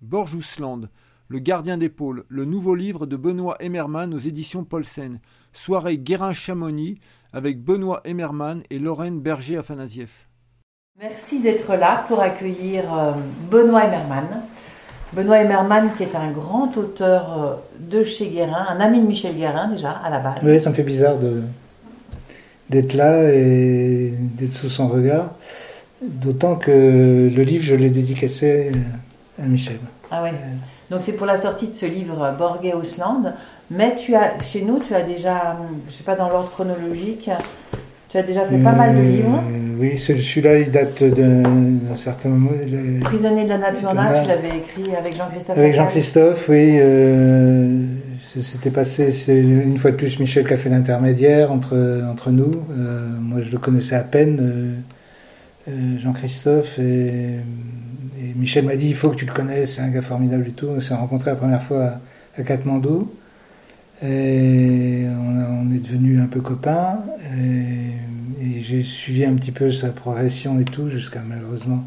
Borjousland, Le gardien d'épaule, le nouveau livre de Benoît Emmermann aux éditions Paulsen. Soirée Guérin-Chamonix avec Benoît Emmermann et Lorraine Berger-Afanasieff. Merci d'être là pour accueillir euh, Benoît Emmermann. Benoît Emmermann qui est un grand auteur euh, de chez Guérin, un ami de Michel Guérin déjà à la base. Oui, ça me fait bizarre de, d'être là et d'être sous son regard. D'autant que le livre, je l'ai dédicacé à Michel. Ah ouais. Donc c'est pour la sortie de ce livre Borgé Ausland. Mais tu as, chez nous, tu as déjà, je sais pas dans l'ordre chronologique, tu as déjà fait pas mal de livres. Euh, oui, celui-là, il date d'un certain moment. Le- Prisonnier de la Napurna, tu l'avais écrit avec Jean-Christophe. Avec. Jean-Christophe, oui. euh, s'était passé, c'est une fois de plus Michel qui a fait l'intermédiaire entre, entre nous. Euh, moi, je le connaissais à peine, euh, euh, Jean-Christophe. Et Michel m'a dit il faut que tu le connaisses, c'est un gars formidable et tout. On s'est rencontrés la première fois à, à Katmandou. Et on, a- on est devenus un peu copains. Et, et j'ai suivi un petit peu sa progression et tout, jusqu'à malheureusement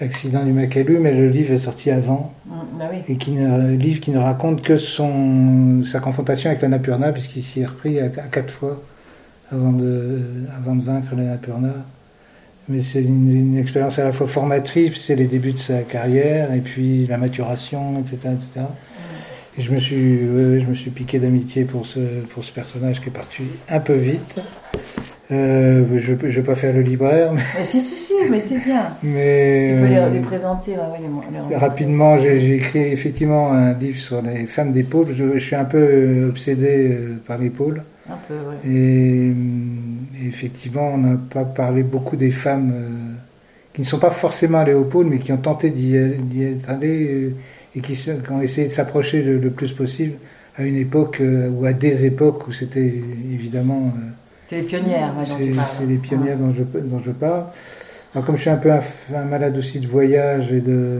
l'accident du Macalu. Mais le livre est sorti avant Mm, bah oui. et qui ne, livre qui ne raconte que son, sa confrontation avec la Napurna, puisqu'il s'y est repris à, à quatre fois avant de, avant de vaincre la Napurna. Mais c'est une, une expérience à la fois formatrice, c'est les débuts de sa carrière, et puis la maturation, etc. etc. Et je me suis, ouais, je me suis piqué d'amitié pour ce, pour ce personnage qui est parti un peu vite. Euh, je ne vais pas faire le libraire, mais, Mais si, si, si, mais c'est bien. mais, Tu peux les, euh, les présenter, ouais, les, les. Rapidement, j'ai écrit effectivement un livre sur les femmes d'épaule. Je, je suis un peu obsédé euh, par l'épaule. Un peu, ouais. Et, et effectivement, on n'a pas parlé beaucoup des femmes euh, qui ne sont pas forcément allées au pôle, mais qui ont tenté d'y être allées euh, et qui, ont essayé de s'approcher le, le plus possible à une époque euh, ou à des époques où c'était évidemment... C'est les pionnières, ouais, dont tu c'est parles. c'est les pionnières dont je, dont je parle. Alors, comme je suis un peu un, malade aussi de voyage et de.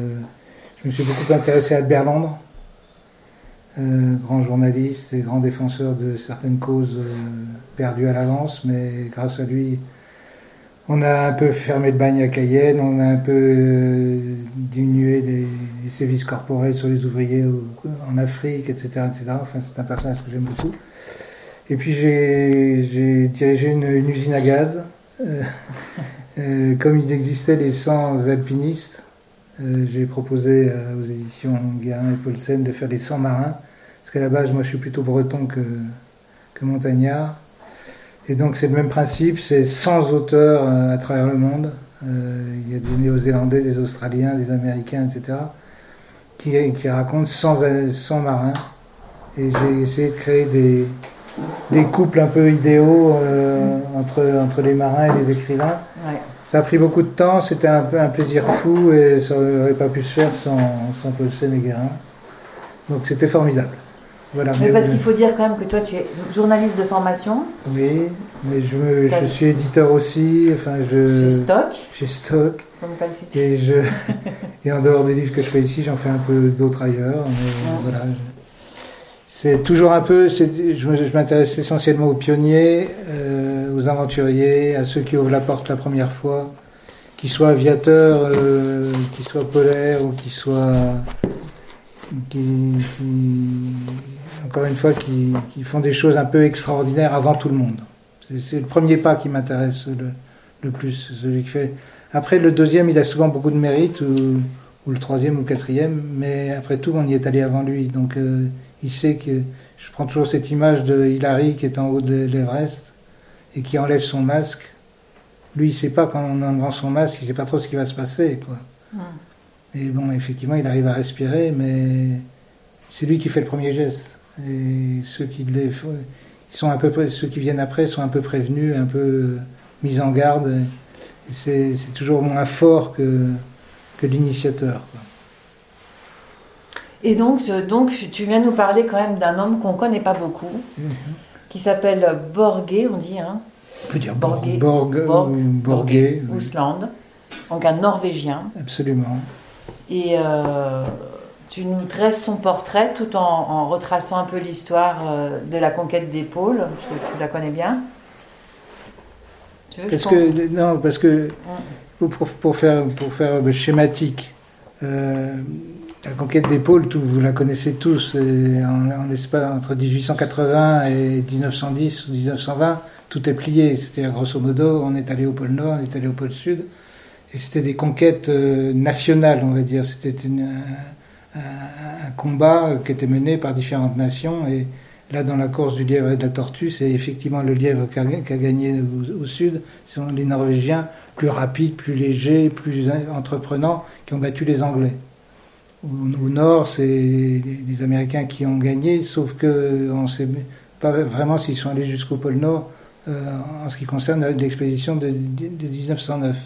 Je me suis beaucoup intéressé à Albert Londres, euh, grand journaliste et grand défenseur de certaines causes euh, perdues à l'avance, mais grâce à lui, on a un peu fermé le bagne à Cayenne, on a un peu euh, diminué les, sévices corporels sur les ouvriers en Afrique, etc. etc. Enfin, c'est un personnage que j'aime beaucoup. Et puis j'ai dirigé une, usine à gaz. Comme il existait les 100 alpinistes, euh, j'ai proposé euh, aux éditions Guérin et Paulsen de faire les 100 marins. Parce qu'à la base, moi je suis plutôt breton que, montagnard. Et donc c'est le même principe, c'est 100 auteurs euh, à travers le monde. Il y a des Néo-Zélandais, des Australiens, des Américains, etc. qui, racontent 100, euh, 100 marins. Et j'ai essayé de créer des, des couples un peu idéaux entre, les marins et les écrivains. Ça a pris beaucoup de temps, c'était un peu un plaisir fou et ça n'aurait pas pu se faire sans, sans Guérin. Donc c'était formidable. Voilà, Mais mais- parce qu'il faut dire quand même que toi, tu es journaliste de formation oui, mais je, je suis éditeur aussi, enfin je, chez Stock, chez Stock, faut ne pas le citer. et, je, et en dehors des livres que je fais ici, j'en fais un peu d'autres ailleurs. mais voilà, je- c'est toujours un peu, je m'intéresse essentiellement aux pionniers, euh, aux aventuriers, à ceux qui ouvrent la porte la première fois, qu'ils soient aviateurs, euh, qu'ils soient polaires ou qu'ils soient, qui, encore une fois, qui, font des choses un peu extraordinaires avant tout le monde. C'est, le premier pas qui m'intéresse le, plus, celui qui fait. Après, le deuxième, il a souvent beaucoup de mérite, ou, le troisième ou le quatrième, mais après tout, on y est allé avant lui. Donc, euh, il sait que. Je prends toujours cette image de Hilary qui est en haut de l'Everest et qui enlève son masque. Lui, il sait pas quand on enlève son masque, il sait pas trop ce qui va se passer, quoi. Et bon, effectivement, il arrive à respirer, mais c'est lui qui fait le premier geste. Et ceux qui les ils sont un peu, pré- ceux qui viennent après sont un peu prévenus, un peu euh, mis en garde. C'est toujours moins fort que, que l'initiateur. Et donc, je- donc, tu viens nous parler quand même d'un homme qu'on connaît pas beaucoup, qui s'appelle Borgé, on dit, hein, On peut dire Borgé. Borg, Borg- ou Borgé, oui, Ousland, donc un Norvégien. absolument. Et euh, tu nous dresses son portrait tout en, en retraçant un peu l'histoire euh, de la conquête des pôles, parce que tu la connais bien. Tu veux Parce je que non, parce que pour, pour faire pour faire schématique, euh, la conquête des pôles, tout, vous la connaissez tous, en, en entre 1880 et 1910 ou 1920, tout est plié. C'est-à-dire, grosso modo, on est allé au pôle Nord, on est allé au pôle Sud, et c'était des conquêtes euh, nationales, on va dire. C'était un, combat qui était mené par différentes nations, et là, dans la course du lièvre et de la tortue, c'est effectivement le lièvre qui a, gagné au, Sud, ce sont les Norvégiens, plus rapides, plus légers, plus entreprenants, qui ont battu les Anglais. Au, nord, c'est les, Américains qui ont gagné, sauf que on ne sait pas vraiment s'ils sont allés jusqu'au pôle Nord euh, en ce qui concerne l'expédition de, 1909.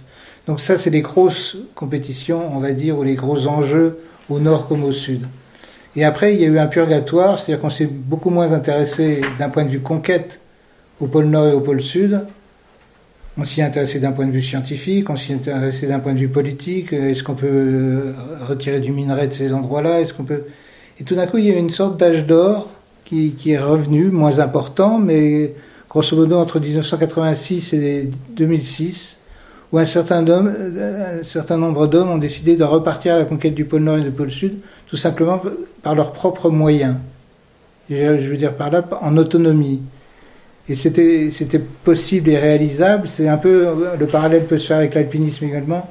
Donc ça, c'est les grosses compétitions, on va dire, ou les gros enjeux au nord comme au sud. Et après, il y a eu un purgatoire, c'est-à-dire qu'on s'est beaucoup moins intéressé d'un point de vue conquête au pôle nord et au pôle sud, on s'y est intéressé d'un point de vue scientifique, on s'y est intéressé d'un point de vue politique. Est-ce qu'on peut euh, retirer du minerai de ces endroits-là Est-ce qu'on Et tout d'un coup, il y a une sorte d'âge d'or qui, est revenu, moins important, mais grosso modo entre 1986 et 2006, où un certain nombre d'hommes ont décidé de repartir à la conquête du pôle Nord et du pôle Sud, tout simplement par leurs propres moyens. Je veux dire par là, en autonomie. Et c'était, possible et réalisable. C'est un peu, le parallèle peut se faire avec l'alpinisme également,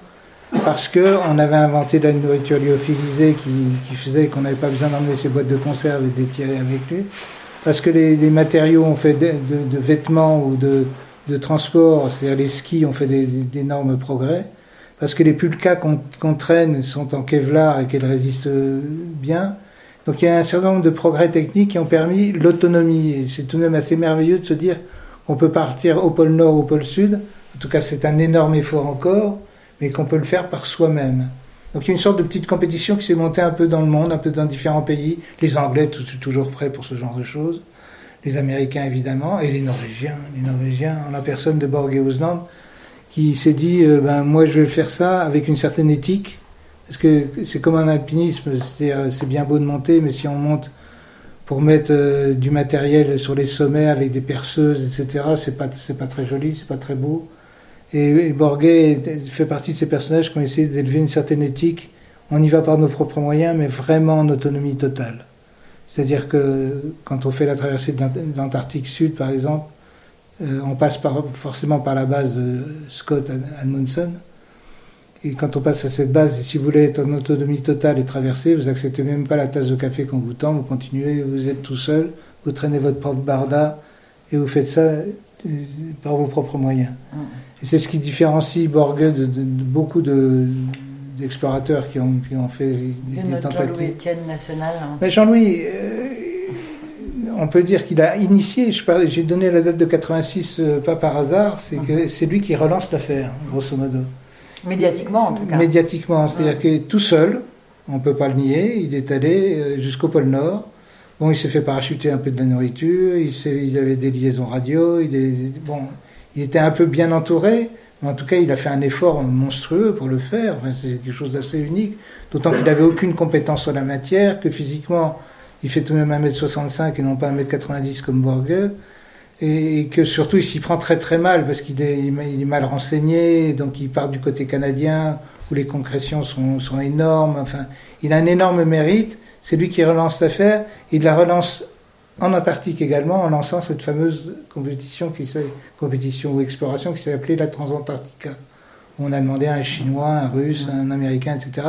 parce que on avait inventé de la nourriture lyophilisée qui, qui faisait qu'on n'avait pas besoin d'emmener ses boîtes de conserve et de les tirer avec lui. Parce que les, les matériaux ont fait de, de, vêtements ou de, de transport, c'est-à-dire les skis ont fait d'énormes progrès. Parce que les pulkas qu'on, qu'on traîne sont en Kevlar et qu'elles résistent bien. Donc il y a un certain nombre de progrès techniques qui ont permis l'autonomie. Et c'est tout de même assez merveilleux de se dire qu'on peut partir au pôle Nord ou au pôle Sud. En tout cas, c'est un énorme effort encore, mais qu'on peut le faire par soi-même. Donc il y a une sorte de petite compétition qui s'est montée un peu dans le monde, un peu dans différents pays. Les Anglais, tout, toujours prêts pour ce genre de choses. Les Américains, évidemment, et les Norvégiens. Les Norvégiens, en la personne de Borge Ousland, qui s'est dit, euh, ben, moi je vais faire ça avec une certaine éthique, parce que c'est comme un alpinisme, c'est bien beau de monter, mais si on monte pour mettre euh, du matériel sur les sommets avec des perceuses, etc., c'est pas, pas très joli, c'est pas très beau. Et, et fait partie de ces personnages qui ont essayé d'élever une certaine éthique. On y va par nos propres moyens, mais vraiment en autonomie totale. C'est-à-dire que quand on fait la traversée de l'Antarctique Sud, par exemple, euh, on passe par, forcément par la base de Scott Amundsen. Et quand on passe à cette base, si vous voulez être en autonomie totale et traverser, vous acceptez même pas la tasse de café qu'on vous tend, vous continuez, vous êtes tout seul, vous traînez votre propre barda et vous faites ça euh, par vos propres moyens. Mm. Et c'est ce qui différencie Borge de, beaucoup d'explorateurs qui, ont, qui ont fait des, de tentatives. Jean-Louis Etienne national. Hein. Mais Jean-Louis, euh, on peut dire qu'il a initié, j'ai donné la date de 86 euh, pas par hasard, c'est que mm-hmm. c'est lui qui relance l'affaire, grosso modo. Médiatiquement, en tout cas. Médiatiquement, c'est-à-dire que tout seul, on ne peut pas le nier, il est allé euh, jusqu'au pôle Nord. Bon, il s'est fait parachuter un peu de la nourriture, il, il avait des liaisons radio, il, est, bon, il était un peu bien entouré, mais en tout cas, il a fait un effort monstrueux pour le faire. c'est quelque chose d'assez unique, d'autant qu'il n'avait aucune compétence sur la matière, que physiquement, il fait tout de même 1m65 et non pas 1m90 comme Borgue et que surtout il s'y prend très très mal parce qu'il est, il est mal renseigné, donc il part du côté canadien où les concrétions sont, sont énormes. Enfin, il a un énorme mérite. C'est lui qui relance l'affaire. Il la relance en Antarctique également en lançant cette fameuse compétition qui compétition ou exploration qui s'est appelée la Transantarctica. Où on a demandé à un Chinois, un Russe, un Américain, etc.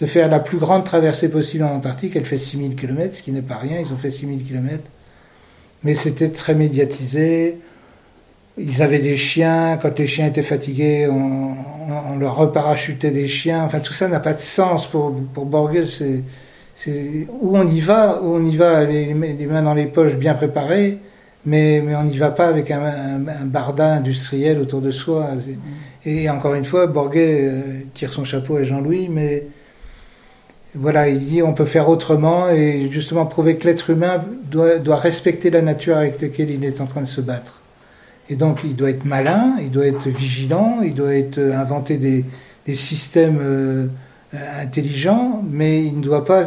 de faire la plus grande traversée possible en Antarctique. Elle fait 6000 km, ce qui n'est pas rien. Ils ont fait 6000 km mais c'était très médiatisé. Ils avaient des chiens, quand les chiens étaient fatigués, on, leur reparachutait des chiens. Enfin, tout ça n'a pas de sens pour, pour Borges. C'est, où on y va, où on y va les, les, mains dans les poches bien préparées, mais, mais on n'y va pas avec un, un, barda industriel autour de soi. Et encore une fois, Borges euh, tire son chapeau à Jean-Louis, mais voilà, il dit on peut faire autrement et justement prouver que l'être humain doit, respecter la nature avec laquelle il est en train de se battre. Et donc il doit être malin, il doit être vigilant, il doit être euh, inventer des, systèmes euh, intelligents, mais il ne doit pas,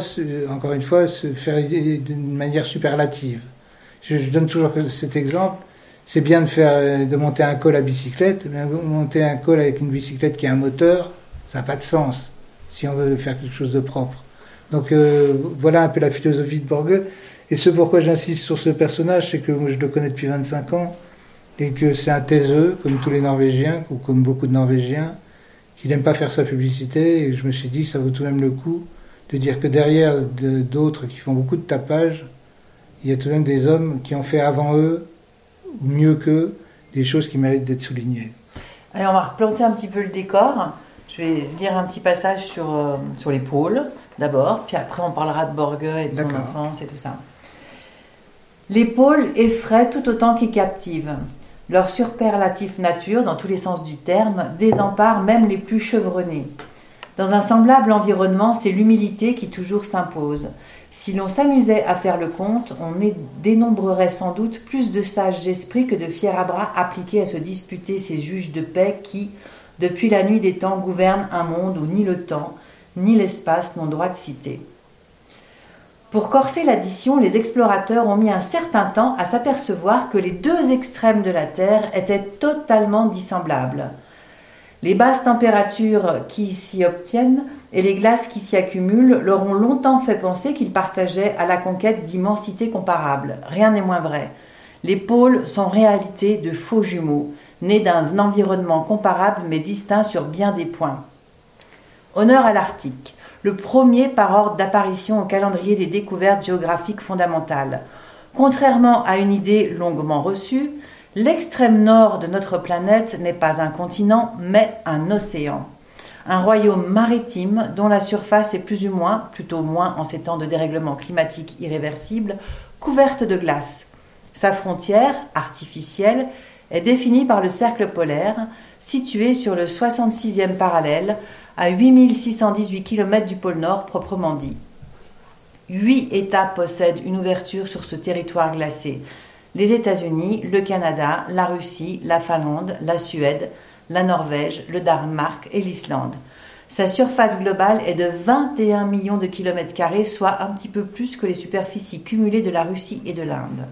encore une fois, se faire d'une manière superlative. Je, donne toujours cet exemple. C'est bien de faire, euh, de monter un col à bicyclette, mais monter un col avec une bicyclette qui a un moteur, ça n'a pas de sens si on veut faire quelque chose de propre. Donc euh, voilà un peu la philosophie de Borge. Et ce pourquoi j'insiste sur ce personnage, c'est que je le connais depuis 25 ans et que c'est un taiseux, comme tous les Norvégiens, ou comme beaucoup de Norvégiens, qui n'aime pas faire sa publicité. Et je me suis dit, ça vaut tout de même le coup de dire que derrière d'autres qui font beaucoup de tapage, il y a tout de même des hommes qui ont fait avant eux, mieux qu'eux, des choses qui méritent d'être soulignées. Allez, on va replanter un petit peu le décor. Je vais lire un petit passage sur, euh, sur les pôles, d'abord, puis après on parlera de Borge et de son enfance et tout ça. Les pôles effraient tout autant qu'ils captivent. Leur superlatif nature, dans tous les sens du terme, désempare même les plus chevronnés. Dans un semblable environnement, c'est l'humilité qui toujours s'impose. Si l'on s'amusait à faire le compte, on dénombrerait sans doute plus de sages esprits que de fiers à bras appliqués à se disputer ces juges de paix qui, depuis la nuit des temps, gouvernent un monde où ni le temps, ni l'espace n'ont droit de citer. Pour corser l'addition, les explorateurs ont mis un certain temps à s'apercevoir que les deux extrêmes de la Terre étaient totalement dissemblables. Les basses températures qui s'y obtiennent et les glaces qui s'y accumulent leur ont longtemps fait penser qu'ils partageaient à la conquête d'immensités comparables. Rien n'est moins vrai. Les pôles sont en réalité de faux jumeaux, nés d'un environnement comparable mais distinct sur bien des points. Honneur à l'Arctique le premier par ordre d'apparition au calendrier des découvertes géographiques fondamentales. Contrairement à une idée longuement reçue, l'extrême nord de notre planète n'est pas un continent, mais un océan. Un royaume maritime dont la surface est plus ou moins, plutôt moins en ces temps de dérèglement climatique irréversible, couverte de glace. Sa frontière, artificielle, est définie par le cercle polaire, situé sur le 66e parallèle, à 8618 km du pôle Nord proprement dit. Huit États possèdent une ouverture sur ce territoire glacé. Les États-Unis, le Canada, la Russie, la Finlande, la Suède, la Norvège, le Danemark et l'Islande. Sa surface globale est de 21 millions de kilomètres carrés, soit un petit peu plus que les superficies cumulées de la Russie et de l'Inde.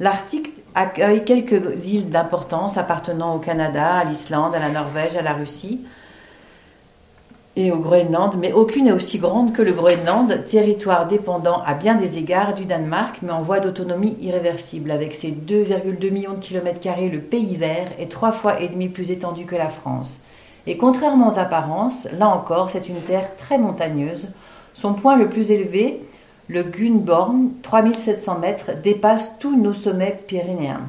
L'Arctique accueille quelques îles d'importance appartenant au Canada, à l'Islande, à la Norvège, à la Russie et au Groenland, mais aucune n'est aussi grande que le Groenland, territoire dépendant à bien des égards du Danemark, mais en voie d'autonomie irréversible. Avec ses 2,2 millions de kilomètres carrés, le pays vert est trois fois et demi plus étendu que la France. Et contrairement aux apparences, là encore, c'est une terre très montagneuse. Son point le plus élevé, le Gunborn, 3700 mètres, dépasse tous nos sommets pyrénéens.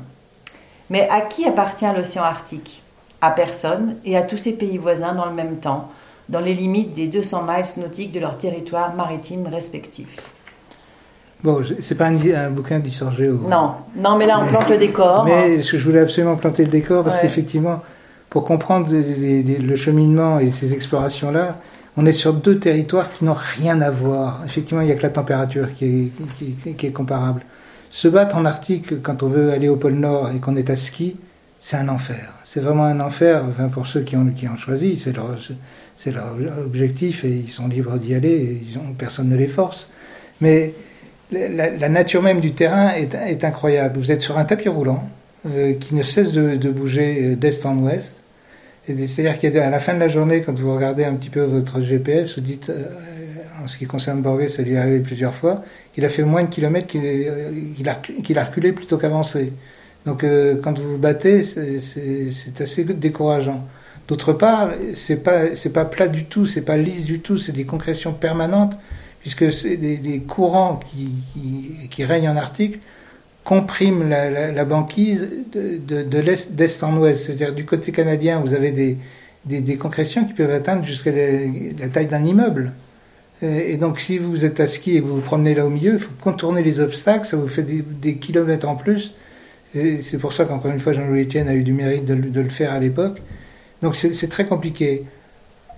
Mais à qui appartient l'océan Arctique? À personne et à tous ses pays voisins dans le même temps dans les limites des 200 miles nautiques de leur territoire maritime respectif. Bon, c'est pas un, bouquin d'histoire géo. Non, non, mais là on plante le décor. Mais hein. je voulais absolument planter le décor? Parce qu'effectivement, pour comprendre le cheminement et ces explorations-là, on est sur deux territoires qui n'ont rien à voir. Effectivement, il n'y a que la température qui est, comparable. Se battre en Arctique quand on veut aller au pôle Nord et qu'on est à ski, c'est un enfer. C'est vraiment un enfer, pour ceux qui ont, choisi, c'est leur, objectif et ils sont libres d'y aller, personne ne les force. Mais la, nature même du terrain est, incroyable. Vous êtes sur un tapis roulant euh, qui ne cesse de, bouger euh, d'est en ouest. C'est-à-dire qu'à la fin de la journée, quand vous regardez un petit peu votre GPS, vous dites, euh, en ce qui concerne Borgé, ça lui est arrivé plusieurs fois, qu'il a fait moins de kilomètres qu'il a, a, reculé plutôt qu'avancé. Donc quand vous vous battez, c'est assez décourageant. D'autre part, c'est pas pas plat du tout, c'est pas lisse du tout, c'est des concrétions permanentes puisque c'est des, courants qui, qui, règnent en Arctique compriment la, banquise de, de, l'est d'est en ouest. C'est-à-dire du côté canadien, vous avez des, des, concrétions qui peuvent atteindre jusqu'à la, taille d'un immeuble. Et donc, si vous êtes à ski et vous vous promenez là au milieu, il faut contourner les obstacles, ça vous fait des, kilomètres en plus. C'est pour ça qu'encore une fois, Jean-Louis Etienne a eu du mérite de, le faire à l'époque. Donc c'est très compliqué.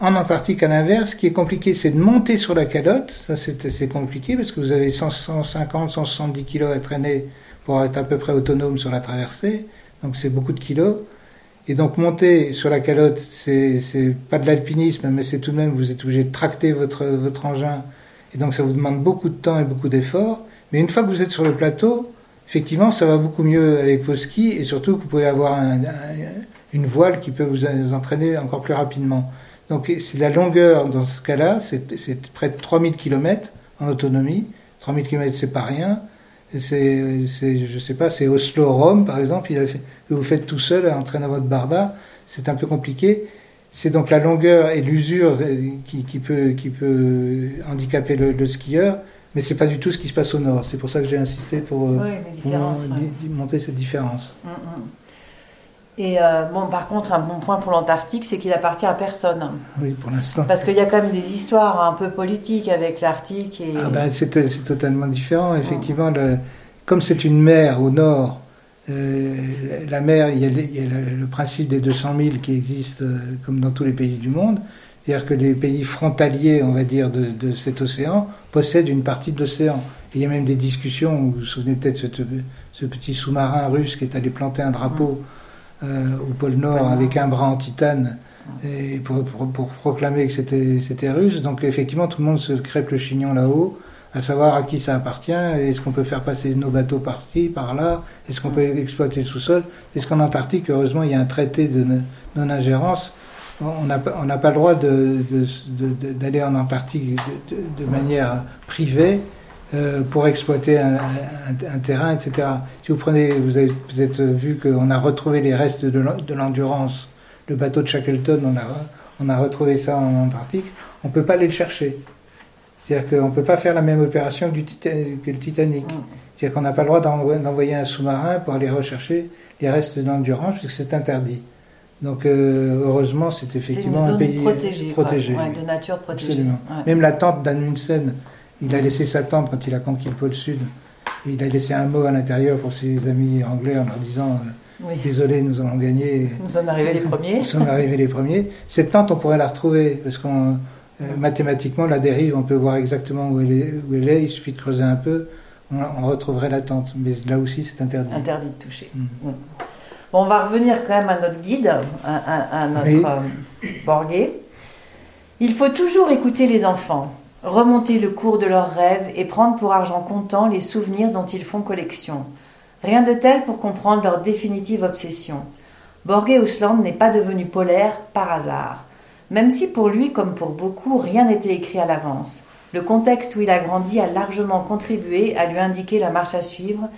En Antarctique, à l'inverse, ce qui est compliqué, c'est de monter sur la calotte. Ça, c'est compliqué parce que vous avez 150, 170 kilos à traîner pour être à peu près autonome sur la traversée. Donc c'est beaucoup de kilos. Et donc monter sur la calotte, c'est pas de l'alpinisme, mais c'est tout de même, vous êtes obligé de tracter votre, votre engin. Et donc ça vous demande beaucoup de temps et beaucoup d'efforts. Mais une fois que vous êtes sur le plateau, effectivement, ça va beaucoup mieux avec vos skis et surtout que vous pouvez avoir un, une voile qui peut vous entraîner encore plus rapidement. Donc la longueur dans ce cas-là, c'est près de 3000 km en autonomie. 3000 km, c'est pas rien. C'est, je sais pas, c'est Oslo-Rome, par exemple, il a fait, que vous faites tout seul en traînant votre barda. C'est un peu compliqué. C'est donc la longueur et l'usure qui, qui, peut, qui peut handicaper le, skieur, mais c'est pas du tout ce qui se passe au nord. C'est pour ça que j'ai insisté pour, euh, monter cette différence. Mm, mm. Et euh, bon, par contre, un bon point pour l'Antarctique, c'est qu'il appartient à personne. Oui, pour l'instant. Parce qu'il y a quand même des histoires un peu politiques avec l'Arctique. Et... Ah ben, c'est, totalement différent. Effectivement, le, comme c'est une mer au nord, euh, la mer, il y a, le, principe des 200 000 qui existe euh, comme dans tous les pays du monde. C'est-à-dire que les pays frontaliers, on va dire, de, cet océan possèdent une partie de l'océan. Il y a même des discussions, vous vous souvenez peut-être de ce, petit sous-marin russe qui est allé planter un drapeau euh, au pôle Nord avec un bras en titane et pour, pour, proclamer que c'était russe. Donc effectivement, tout le monde se crêpe le chignon là-haut, à savoir à qui ça appartient, est-ce qu'on peut faire passer nos bateaux par-ci, par-là, est-ce qu'on peut exploiter le sous-sol? Est-ce qu'en Antarctique, heureusement, il y a un traité de non-ingérence? On n'a pas le droit d'aller de, de, en Antarctique de, manière privée euh, pour exploiter un, terrain, etc. Si vous prenez, vous avez peut-être vu qu'on a retrouvé les restes de l'endurance, le bateau de Shackleton, on a, on a retrouvé ça en Antarctique, on ne peut pas aller le chercher. C'est-à-dire qu'on ne peut pas faire la même opération du que le Titanic. Mm. C'est-à-dire qu'on n'a pas le droit d'envoyer un sous-marin pour aller rechercher les restes de l'endurance, puisque c'est interdit. Donc euh, heureusement, c'est effectivement un pays protégé. de nature protégée. Même la tente d'Anundsen, il a laissé sa tente quand il a conquis le pôle sud. Et il a laissé un mot à l'intérieur pour ses amis anglais en leur disant euh, Désolé, nous allons gagner. Nous sommes arrivés les premiers. Nous sommes arrivés les premiers. Cette tente, on pourrait la retrouver parce qu'on euh, mathématiquement, la dérive, on peut voir exactement où elle est. Où elle est. Il suffit de creuser un peu, on, retrouverait la tente. Mais là aussi, c'est interdit. Interdit de toucher. Mm. Mm. Bon, on va revenir quand même à notre guide, à, notre oui. Euh, Il faut toujours écouter les enfants remonter le cours de leurs rêves et prendre pour argent comptant les souvenirs dont ils font collection. Rien de tel pour comprendre leur définitive obsession. Borgé Ousland n'est pas devenu polaire par hasard. Même si pour lui, comme pour beaucoup, rien n'était écrit à l'avance. Le contexte où il a grandi a largement contribué à lui indiquer la marche à suivre,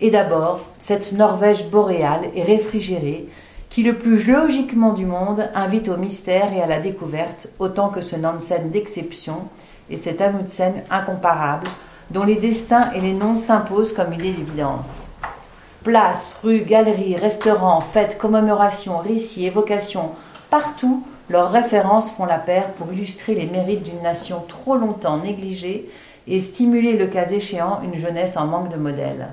et d'abord cette Norvège boréale et réfrigérée qui le plus logiquement du monde invite au mystère et à la découverte autant que ce Nansen d'exception et cet Amundsen incomparable, dont les destins et les noms s'imposent comme idée d'évidence. Places, rues, galeries, restaurants, fêtes, commémorations, récits, évocations, partout, leurs références font la paire pour illustrer les mérites d'une nation trop longtemps négligée et stimuler le cas échéant une jeunesse en manque de modèles.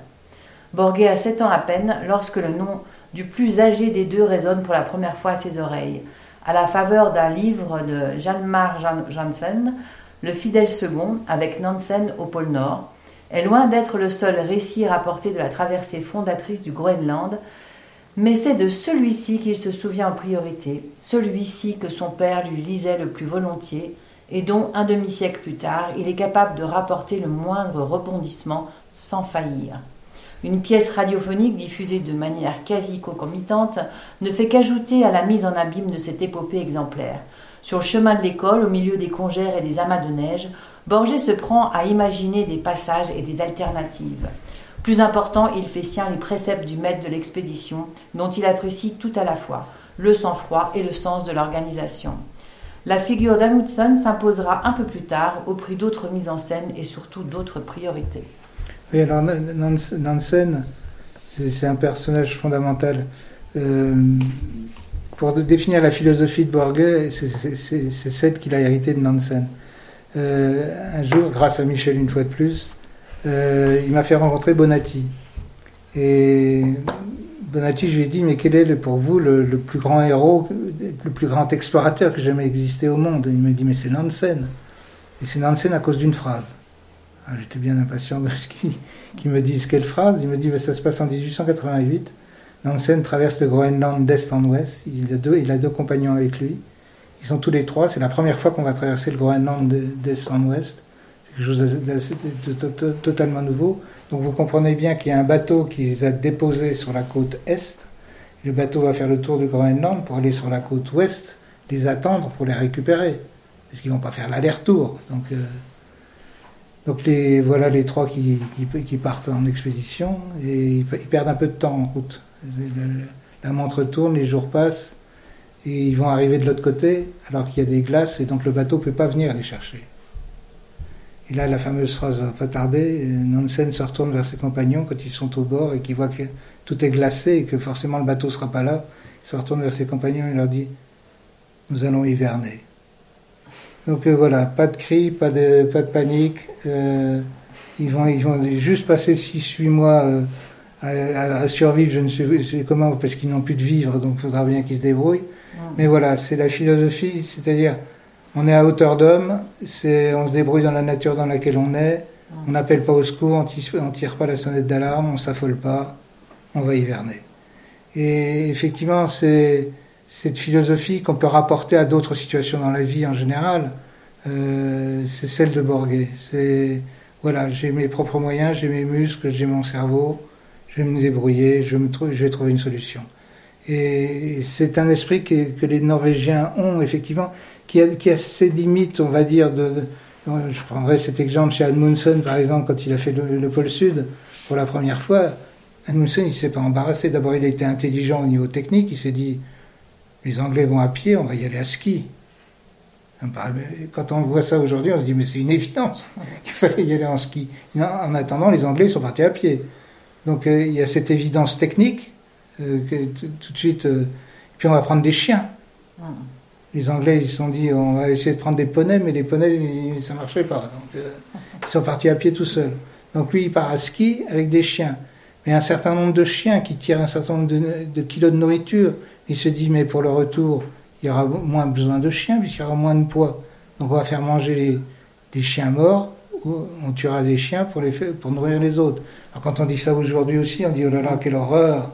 Borgé a sept ans à peine lorsque le nom du plus âgé des deux résonne pour la première fois à ses oreilles, à la faveur d'un livre de Jalmar Janssen, le fidèle second, avec Nansen au pôle Nord, est loin d'être le seul récit rapporté de la traversée fondatrice du Groenland, mais c'est de celui-ci qu'il se souvient en priorité, celui-ci que son père lui lisait le plus volontiers, et dont un demi-siècle plus tard, il est capable de rapporter le moindre rebondissement sans faillir. Une pièce radiophonique diffusée de manière quasi concomitante ne fait qu'ajouter à la mise en abîme de cette épopée exemplaire. Sur le chemin de l'école, au milieu des congères et des amas de neige, Borgé se prend à imaginer des passages et des alternatives. Plus important, il fait sien les préceptes du maître de l'expédition, dont il apprécie tout à la fois le sang-froid et le sens de l'organisation. La figure d'Amundsen s'imposera un peu plus tard au prix d'autres mises en scène et surtout d'autres priorités. Oui, alors Nansen, c'est un personnage fondamental. Euh, pour définir la philosophie de Borges, c'est celle qu'il a héritée de Nansen. Euh, un jour, grâce à Michel une fois de plus, euh, il m'a fait rencontrer Bonatti. Et Bonatti, je lui ai dit, mais quel est pour vous le, plus grand héros, le plus grand explorateur qui jamais existé au monde? Il m'a dit, mais c'est Nansen. Et c'est Nansen à cause d'une phrase. J'étais bien impatient de ce qu'il me dise quelle phrase. Il me dit, mais ça se passe en 1888. Nansen traverse le Groenland d'est en ouest. Il a, deux, il a deux compagnons avec lui. Ils sont tous les trois. C'est la première fois qu'on va traverser le Groenland d'est en ouest. C'est quelque chose de, totalement nouveau. Donc vous comprenez bien qu'il y a un bateau qui les a déposés sur la côte est. Le bateau va faire le tour du Groenland pour aller sur la côte ouest. les attendre pour les récupérer. Parce qu'ils vont pas faire l'aller-retour. Donc, euh, voilà les trois qui, partent en expédition et ils, perdent un peu de temps en route. La montre tourne, les jours passent et ils vont arriver de l'autre côté alors qu'il y a des glaces et donc le bateau ne peut pas venir les chercher. Et là, la fameuse phrase pas tarder. Nansen se retourne vers ses compagnons quand ils sont au bord et qu'ils voient que tout est glacé et que forcément le bateau ne sera pas là. Il se retourne vers ses compagnons et leur dit Nous allons hiverner. Donc euh, voilà, pas de cris, pas de, panique. Euh, ils, vont, ils juste passer 6-8 mois euh, à, survivre, je ne sais, comment, parce qu'ils n'ont plus de vivre, donc il faudra bien qu'ils se débrouillent. Mais voilà, c'est la philosophie, c'est-à-dire on est à hauteur d'homme, on se débrouille dans la nature dans laquelle on est, on n'appelle pas au secours, on ne tire pas la sonnette d'alarme, on s'affole pas, on va hiverner. Et effectivement, c'est cette philosophie qu'on peut rapporter à d'autres situations dans la vie en général. Euh, c'est celle de Borgé. C'est voilà, j'ai mes propres moyens, j'ai mes muscles, j'ai mon cerveau, je vais me débrouiller, je, vais trouver une solution. Et c'est un esprit que, les Norvégiens ont effectivement, qui a, ses limites, on va dire. Je prendrai cet exemple chez Admundsen, par exemple, quand il a fait le, le pôle Sud pour la première fois. Admundsen, il s'est pas embarrassé. D'abord, il a été intelligent au niveau technique. Il s'est dit, les Anglais vont à pied, on va y aller à ski. Quand on voit ça aujourd'hui, on se dit, mais c'est une évidence qu'il fallait y aller en ski. En attendant, les Anglais sont partis à pied. Donc euh, il y a cette évidence technique euh, que tout de suite. Euh, puis on va prendre des chiens. Ah. Les Anglais, ils se sont dit, on va essayer de prendre des poneys, mais les poneys, ça marchait pas. Donc ils sont partis à pied tout seuls. Donc lui, il part à ski avec des chiens. Mais un certain nombre de chiens qui tirent un certain nombre de kilos de nourriture, il se dit, mais pour le retour, il y aura moins besoin de chiens, puisqu'il y aura moins de poids. Donc on va faire manger les, chiens morts, ou on tuera des chiens pour, les, pour nourrir les autres. Quand on dit ça aujourd'hui aussi, on dit, oh là là, quelle horreur.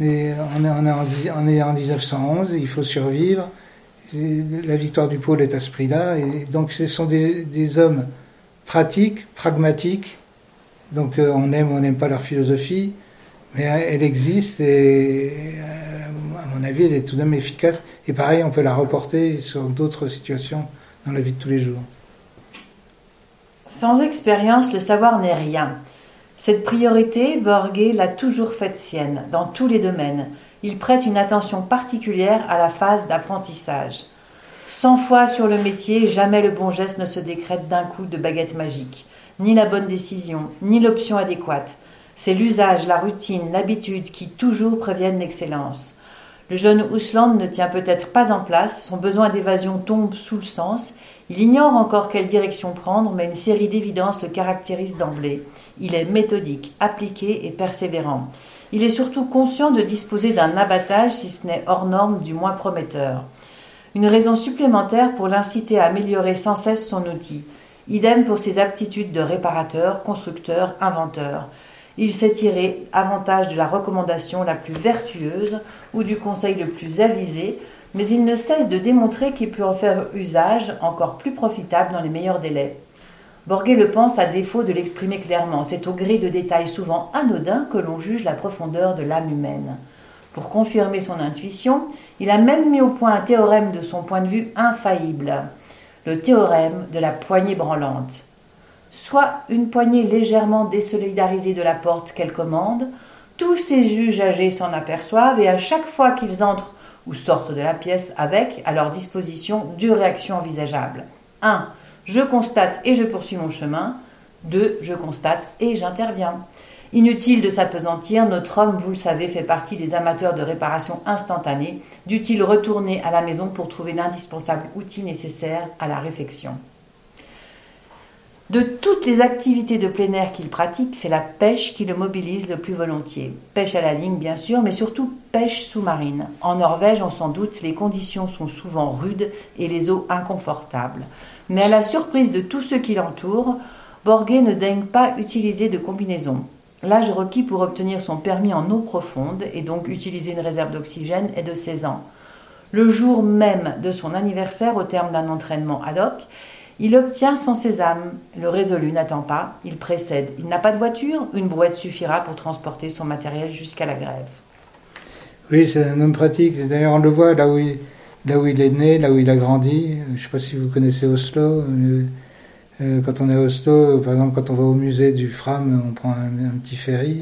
Mais on est, en, 1911, il faut survivre. La victoire du pôle est à ce prix-là. Et donc ce sont des, hommes pratiques, pragmatiques. Donc euh, on aime ou on n'aime pas leur philosophie, mais elle existe et à mon avis, elle est tout de même efficace. Et pareil, on peut la reporter sur d'autres situations dans la vie de tous les jours. Sans expérience, le savoir n'est rien. Cette priorité, Borgé l'a toujours faite sienne, dans tous les domaines. Il prête une attention particulière à la phase d'apprentissage. Cent fois sur le métier, jamais le bon geste ne se décrète d'un coup de baguette magique, ni la bonne décision, ni l'option adéquate. C'est l'usage, la routine, l'habitude qui toujours préviennent l'excellence. Le jeune Ousland ne tient peut-être pas en place, son besoin d'évasion tombe sous le sens, il ignore encore quelle direction prendre, mais une série d'évidences le caractérise d'emblée. Il est méthodique, appliqué et persévérant. Il est surtout conscient de disposer d'un abattage, si ce n'est hors norme, du moins prometteur. Une raison supplémentaire pour l'inciter à améliorer sans cesse son outil. Idem pour ses aptitudes de réparateur, constructeur, inventeur. Il s'est tiré avantage de la recommandation la plus vertueuse ou du conseil le plus avisé, mais il ne cesse de démontrer qu'il peut en faire usage encore plus profitable dans les meilleurs délais. Borgé le pense à défaut de l'exprimer clairement. C'est au gré de détails souvent anodins que l'on juge la profondeur de l'âme humaine. Pour confirmer son intuition, il a même mis au point un théorème de son point de vue infaillible, le théorème de la poignée branlante soit une poignée légèrement désolidarisée de la porte qu'elle commande. Tous juges âgés s'en aperçoivent et à chaque fois qu'ils entrent ou sortent de la pièce avec à leur disposition deux réactions envisageables. 1. Je constate et je poursuis mon chemin. 2. Je constate et j'interviens. Inutile de s'apesantir, notre homme, vous le savez, fait partie des amateurs de réparation instantanée. Dût-il retourner à la maison pour trouver l'indispensable outil nécessaire à la réfection? De toutes les activités de plein air qu'il pratique, c'est la pêche qui le mobilise le plus volontiers. Pêche à la ligne, bien sûr, mais surtout pêche sous-marine. En Norvège, on s'en doute, les conditions sont souvent rudes et les eaux inconfortables. Mais à la surprise de tous ceux qui l'entourent, Borgé ne daigne pas utiliser de combinaison. L'âge requis pour obtenir son permis en eau profonde et donc utiliser une réserve d'oxygène est de 16 ans. Le jour même de son anniversaire, au terme d'un entraînement ad hoc, il obtient son sésame. Le résolu n'attend pas, il précède. Il n'a pas de voiture, une brouette suffira pour transporter son matériel jusqu'à la grève. Oui, c'est un homme pratique. D'ailleurs, on le voit là où il, est né, là où il a grandi. Je ne sais pas si vous connaissez Oslo. quand on est à Oslo, par exemple, quand on va au musée du Fram, on prend un, petit ferry.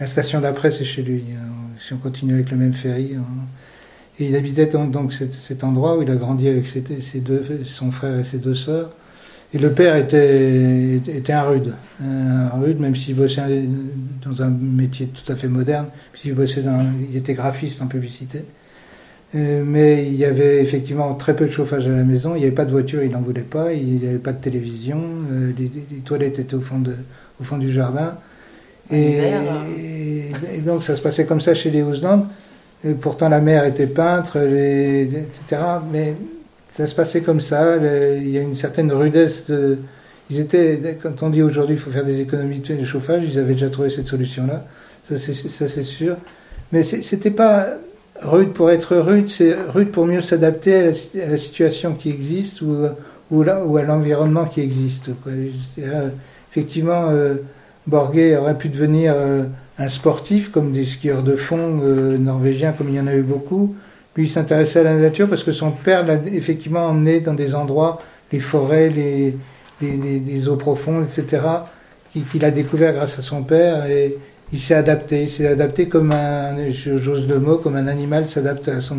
la station d'après, c'est chez lui. Si on continue avec le même ferry. Et il habitait donc cet, endroit où il a grandi avec ses, deux, son frère et ses deux sœurs. Et le père était, était un rude, un rude, même s'il bossait dans un métier tout à fait moderne, puisqu'il bossait dans, il était graphiste en publicité. Euh, mais il y avait effectivement très peu de chauffage à la maison, il n'y avait pas de voiture, il n'en voulait pas, il n'y avait pas de télévision, euh, les, toilettes étaient au fond, de, au fond du jardin. Et, et, donc ça se passait comme ça chez les Pourtant la mère était peintre, etc. Mais ça se passait comme ça. il y a une certaine rudesse. De, ils étaient, quand on dit aujourd'hui il faut faire des économies de chauffage, ils avaient déjà trouvé cette solution-là. Ça, c'est sûr. Mais c'était pas rude pour être rude, c'est rude pour mieux s'adapter à, la situation qui existe ou, à l'environnement qui existe. effectivement, euh, aurait pu devenir euh, un sportif, comme des skieurs de fond euh, norvégiens, comme il y en a eu beaucoup. Lui, s'intéressait à la nature parce que son père l'a effectivement emmené dans des endroits, les forêts, les, les, eaux profondes, etc., qu'il a découvert grâce à son père. Et il s'est adapté. Il s'est adapté comme un, j'ose le mot, comme un animal s'adapte à son,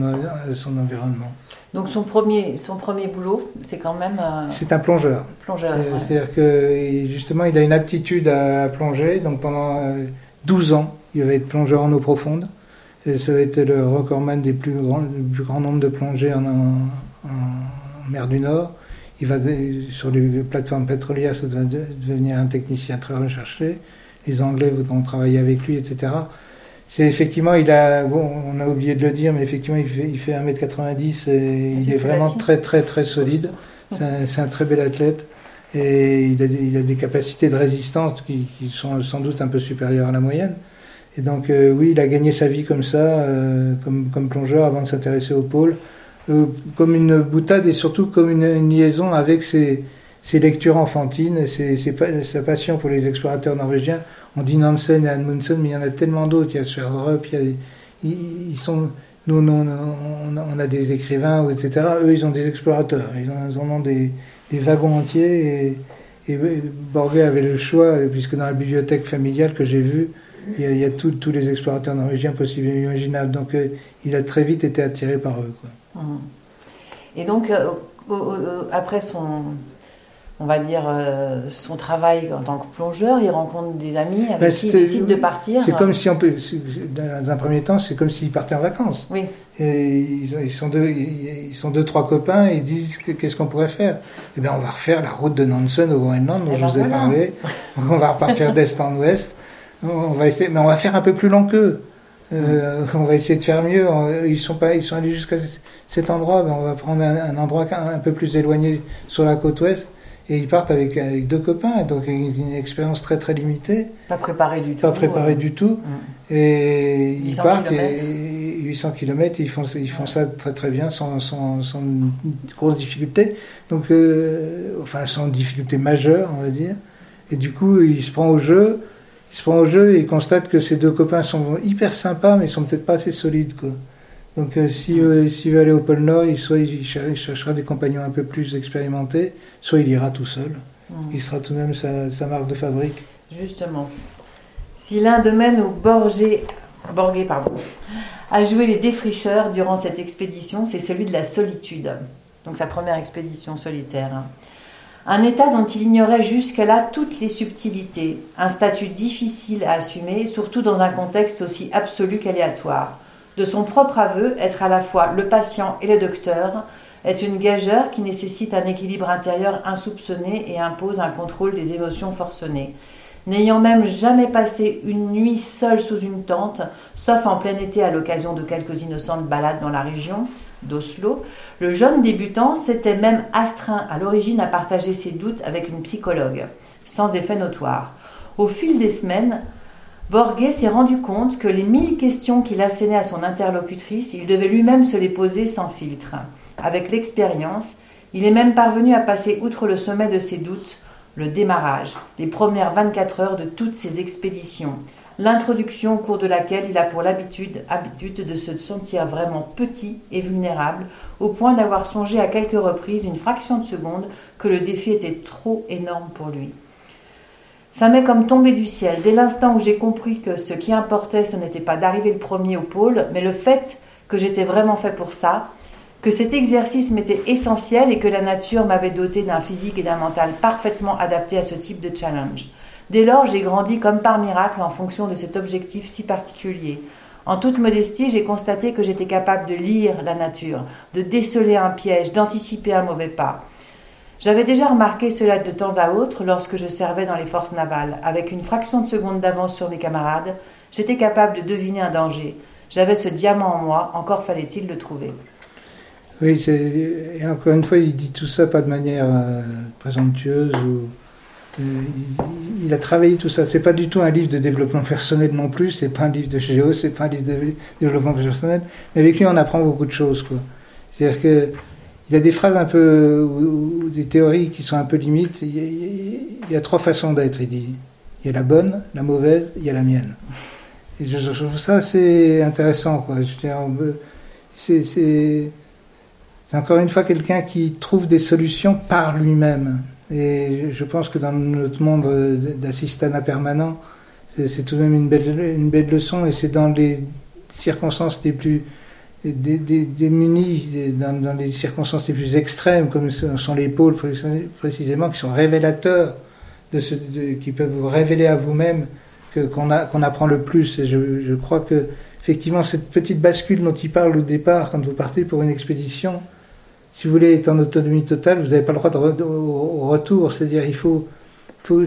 son environnement. Donc son premier, son premier boulot, c'est quand même. Euh, c'est un plongeur. Plongeur. Euh, c'est-à-dire que justement, il a une aptitude à plonger. Donc pendant 12 euh, ans, il va être plongeur en eau profonde ça va être le recordman des plus grands, du plus grand nombre de plongées en, mer du Nord. Il va sur les plateformes pétrolières, ça va devenir un technicien très recherché. Les Anglais voudront travailler avec lui, etc. C'est effectivement, il a, bon, on a oublié de le dire, mais effectivement, il fait, il fait 1m90 et il est vraiment très, très, très solide. C'est un, très bel athlète et il a, des, capacités de résistance qui, sont sans doute un peu supérieures à la moyenne. Et donc, euh, oui, il a gagné sa vie comme ça, euh, comme, plongeur, avant de s'intéresser au pôle, euh, comme une boutade et surtout comme une, liaison avec ses, lectures enfantines, sa passion pour les explorateurs norvégiens. On dit Nansen et Amundsen, mais il y en a tellement d'autres. Il y a Sverdrup, il y a, ils, sont, nous, nous on, a, des écrivains, etc. Eux, ils ont des explorateurs. Ils, en ont des, des wagons entiers. Et, et Borgé avait le choix, puisque dans la bibliothèque familiale que j'ai vue, il y a, tous les explorateurs norvégiens possibles et imaginables. Donc euh, il a très vite été attiré par eux. Quoi. Mmh. Et donc, euh, après son, on va dire, euh, son travail en tant que plongeur, il rencontre des amis avec ben, qui il décide de partir. C'est comme si, on peut, dans un premier temps, c'est comme s'il partait en vacances. Oui. Et ils, sont deux, ils sont deux, trois copains et ils disent qu'est-ce qu'on pourrait faire? Eh bien, on va refaire la route de Nansen au Groenland dont eh je ben vous ai parlé. on va repartir d'est en ouest on va essayer, mais on va faire un peu plus long qu'eux. Euh, on va essayer de faire mieux. Ils sont pas, ils sont allés jusqu'à cet endroit. on va prendre un, endroit un peu plus éloigné sur la côte ouest. Et ils partent avec, deux copains, donc une, expérience très très limitée. Pas préparé du tout. Pas préparé du tout. Mm. Et ils partent et, 800 km, ils font, ils font ça très très bien sans, sans, sans grosse difficulté. Donc, euh, enfin, sans difficulté majeure, on va dire. Et du coup, il se prend au jeu il se prend au jeu et il constate que ses deux copains sont hyper sympas, mais ils sont peut-être pas assez solides. Quoi. Donc euh, s'il veut aller au pôle Nord, il, soit il, cherchera des compagnons un peu plus expérimentés, soit il ira tout seul. Mmh. Il sera tout de même sa, marque de fabrique. Justement. Si l'un domaine où Borgé, Borgé pardon, a joué les défricheurs durant cette expédition, c'est celui de la solitude. Donc sa première expédition solitaire. Un état dont il ignorait jusque-là toutes les subtilités, un statut difficile à assumer, surtout dans un contexte aussi absolu qu'aléatoire. De son propre aveu, être à la fois le patient et le docteur est une gageure qui nécessite un équilibre intérieur insoupçonné et impose un contrôle des émotions forcenées. N'ayant même jamais passé une nuit seule sous une tente, sauf en plein été à l'occasion de quelques innocentes balades dans la région, d'Oslo, le jeune débutant s'était même astreint à l'origine à partager ses doutes avec une psychologue, sans effet notoire. Au fil des semaines, Borgé s'est rendu compte que les mille questions qu'il assénait à son interlocutrice, il devait lui-même se les poser sans filtre. Avec l'expérience, il est même parvenu à passer outre le sommet de ses doutes, le démarrage, les premières 24 heures de toutes ses expéditions, l'introduction au cours de laquelle il a pour l'habitude habitude de se sentir vraiment petit et vulnérable, au point d'avoir songé à quelques reprises, une fraction de seconde, que le défi était trop énorme pour lui. Ça m'est comme tombé du ciel. Dès l'instant où j'ai compris que ce qui importait, ce n'était pas d'arriver le premier au pôle, mais le fait que j'étais vraiment fait pour ça, que cet exercice m'était essentiel et que la nature m'avait doté d'un physique et d'un mental parfaitement adaptés à ce type de challenge. Dès lors, j'ai grandi comme par miracle en fonction de cet objectif si particulier. En toute modestie, j'ai constaté que j'étais capable de lire la nature, de déceler un piège, d'anticiper un mauvais pas. J'avais déjà remarqué cela de temps à autre lorsque je servais dans les forces navales. Avec une fraction de seconde d'avance sur mes camarades, j'étais capable de deviner un danger. J'avais ce diamant en moi, encore fallait-il le trouver. Oui, et encore une fois, il dit tout ça pas de manière euh, présomptueuse. Ou, euh, il, a travaillé tout ça. C'est pas du tout un livre de développement personnel non plus. C'est pas un livre de géo, c'est pas un livre de développement personnel. Mais avec lui, on apprend beaucoup de choses. C'est-à-dire que il y a des phrases un peu, ou, des théories qui sont un peu limites. Il y a, trois façons d'être, il dit. Il y a la bonne, la mauvaise, il y a la mienne. Et je, trouve ça c'est intéressant, quoi. C'est, c'est, encore une fois quelqu'un qui trouve des solutions par lui-même. Et je pense que dans notre monde d'assistanat permanent, c'est, tout de même une belle, une belle leçon et c'est dans les circonstances les plus démunis dans, les circonstances les plus extrêmes, comme sont les pôles précisément, qui sont révélateurs, de ce, qui peuvent vous révéler à vous-même qu'on qu'on apprend le plus. Et je, je, crois que effectivement cette petite bascule dont il parle au départ, quand vous partez pour une expédition, si vous voulez être en autonomie totale, vous n'avez pas le droit au retour. C'est-à-dire il faut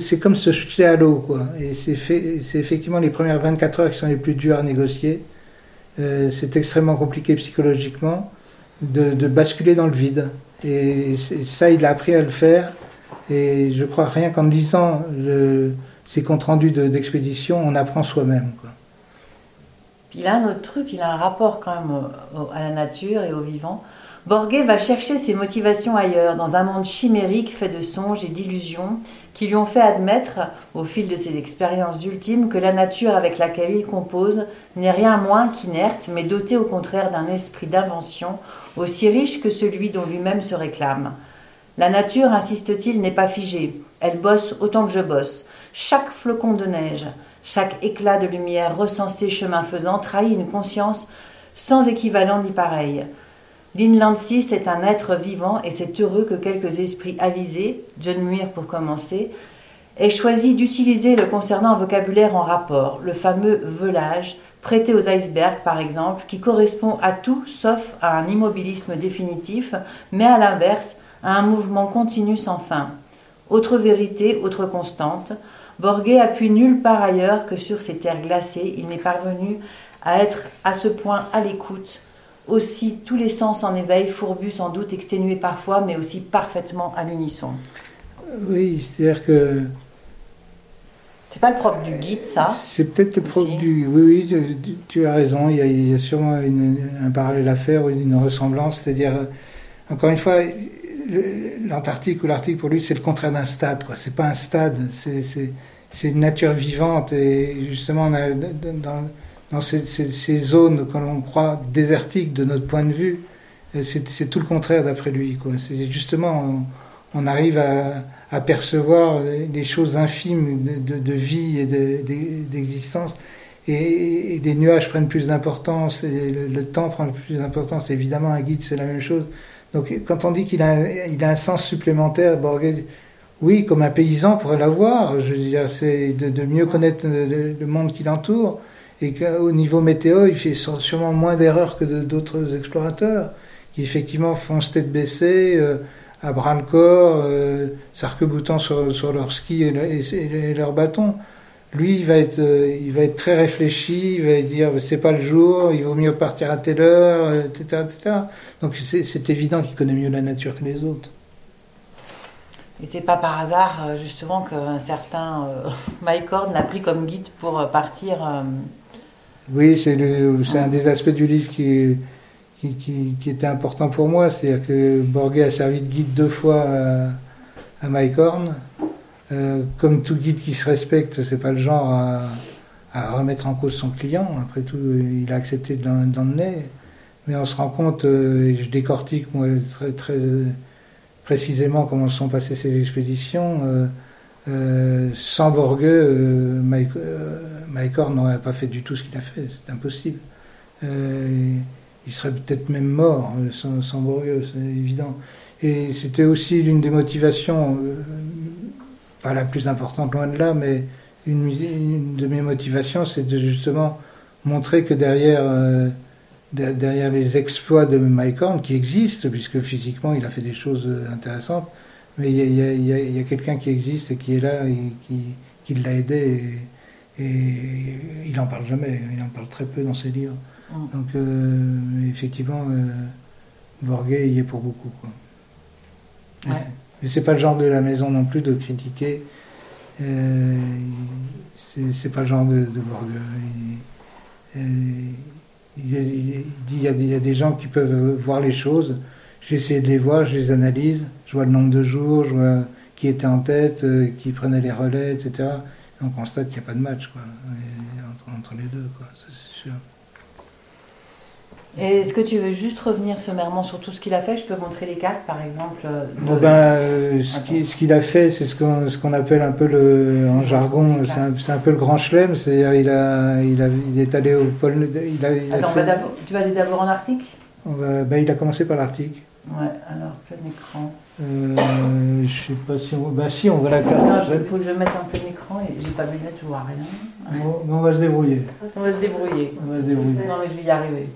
c'est comme se jeter à l'eau, quoi. Et c'est effectivement les premières 24 heures qui sont les plus dures à négocier. Euh, c'est extrêmement compliqué psychologiquement de, basculer dans le vide. Et, ça, il a appris à le faire. Et je crois rien qu'en lisant le, ces comptes rendus d'expédition, on apprend soi-même. Il a un autre truc, il a un rapport quand même à la nature et au vivant. Borghet va chercher ses motivations ailleurs, dans un monde chimérique fait de songes et d'illusions, qui lui ont fait admettre, au fil de ses expériences ultimes, que la nature avec laquelle il compose n'est rien moins qu'inerte, mais dotée au contraire d'un esprit d'invention aussi riche que celui dont lui-même se réclame. La nature, insiste-t-il, n'est pas figée. Elle bosse autant que je bosse. Chaque flocon de neige, chaque éclat de lumière recensé chemin faisant trahit une conscience sans équivalent ni pareil. L'inland 6 est un être vivant et c'est heureux que quelques esprits avisés, John Muir pour commencer, aient choisi d'utiliser le concernant vocabulaire en rapport, le fameux velage, prêté aux icebergs par exemple, qui correspond à tout sauf à un immobilisme définitif, mais à l'inverse, à un mouvement continu sans fin. Autre vérité, autre constante, Borghet appuie nulle part ailleurs que sur ces terres glacées, il n'est parvenu à être à ce point à l'écoute aussi tous les sens en éveil, fourbus sans doute, exténués parfois, mais aussi parfaitement à l'unisson. Oui, c'est-à-dire que. C'est pas le propre du guide, ça C'est peut-être le propre du. Oui, oui, tu, as raison, il y a, sûrement un parallèle à faire ou une ressemblance, c'est-à-dire, encore une fois, l'Antarctique ou l'Arctique pour lui, c'est le contraire d'un stade, quoi. C'est pas un stade, c'est une nature vivante, et justement, dans dans ces, zones que l'on croit désertiques de notre point de vue, euh, c'est tout le contraire d'après lui. Justement, on, arrive à, percevoir les choses infimes de, vie et d'existence. et, les nuages prennent plus d'importance, le, temps prend plus d'importance. Évidemment, un guide, c'est la même chose. Donc, quand on dit qu'il a, un sens supplémentaire, oui, comme un paysan pourrait l'avoir. Je veux dire, c'est de, mieux connaître le monde qui l'entoure et qu'au niveau météo, il fait sûrement moins d'erreurs que d'autres explorateurs qui effectivement foncent tête baissée, euh, à bras le corps, euh, sur, sur leur ski et, et, leur bâton. Lui, il va être, euh, il va être très réfléchi, il va dire c'est pas le jour, il vaut mieux partir à telle heure, etc., etc. Donc c'est évident qu'il connaît mieux la nature que les autres. Et c'est pas par hasard justement qu'un certain Mike Horn l'a pris comme guide pour partir oui, c'est un des aspects du livre qui, était important pour moi. C'est-à-dire que Borghet a servi de guide deux fois à, à Mike Horn. Euh, comme tout guide qui se respecte, c'est pas le genre à, remettre en cause son client. Après tout, il a accepté de l'emmener. Mais on se rend compte, et je décortique moi, très, très précisément comment sont passées ces expéditions. Euh, sans Borgueux, euh, Mike, euh, n'aurait pas fait du tout ce qu'il a fait, c'est impossible. il serait peut-être même mort sans, sans c'est évident. Et c'était aussi l'une des motivations, pas la plus importante loin de là, mais une, de mes motivations, c'est de justement montrer que derrière, derrière les exploits de Mike Horn, qui existent, puisque physiquement il a fait des choses intéressantes, mais il y a, quelqu'un qui existe et qui est là et qui, l'a aidé. Et, il n'en parle jamais, il en parle très peu dans ses livres. Mm. Donc, euh, effectivement, euh, y est pour beaucoup. Quoi. Mais c'est pas le genre de la maison non plus de critiquer. Euh, c'est pas le genre de, de Il, il, y a, des gens qui peuvent voir les choses. J'ai essayé de les voir, je les analyse je vois le nombre de jours, je vois qui était en tête, euh, qui prenait les relais, etc. on constate qu'il n'y a pas de match quoi, entre, les deux, quoi, c'est sûr. Et est-ce que tu veux juste revenir sommairement sur tout ce qu'il a fait? Je peux montrer les quatre, par exemple euh, ben, euh, Ce qu'il a fait, c'est ce qu'on ce qu'on appelle un peu le, en jargon, c'est un, un, peu le grand chelem, c'est-à-dire il, a, il, a, il est allé au pôle. Il a, Attends, tu vas aller d'abord en Arctique ben, Il a commencé par l'Arctique. Ouais, alors plein écran. Euh, je sais pas si on. Bah si, on voit la carte. Non, il faut que je mette en plein écran et j'ai pas de lunettes, je vois rien. on va se débrouiller. On va se débrouiller. On va se débrouiller. Non, mais je vais y arriver.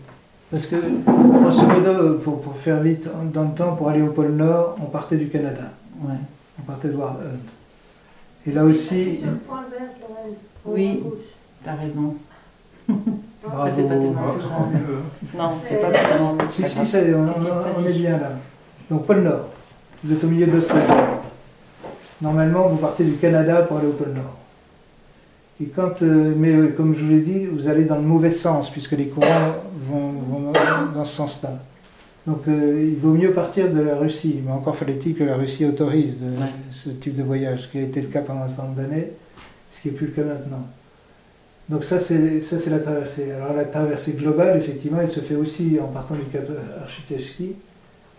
Parce que, grosso modo, pour, pour faire vite dans le temps, pour aller au pôle Nord, on partait du Canada. Ouais. On partait de Ward Hunt. Et là aussi. Sur le point vert, Oui, t'as raison. Bravo. c'est pas tellement grand. Non, c'est pas tellement. Si, si, on, on est bien là. Donc, pôle Nord. Vous êtes au milieu de l'Australie. Normalement, vous partez du Canada pour aller au pôle Nord. Et quand, euh, mais euh, comme je vous l'ai dit, vous allez dans le mauvais sens, puisque les courants vont, dans ce sens-là. Donc euh, il vaut mieux partir de la Russie, mais encore fallait-il que la Russie autorise ce type de voyage, ce qui a été le cas pendant un certain nombre d'années, ce qui n'est plus le cas maintenant. Donc ça c'est, ça, c'est la traversée. Alors la traversée globale, effectivement, elle se fait aussi en partant du cap Architevski,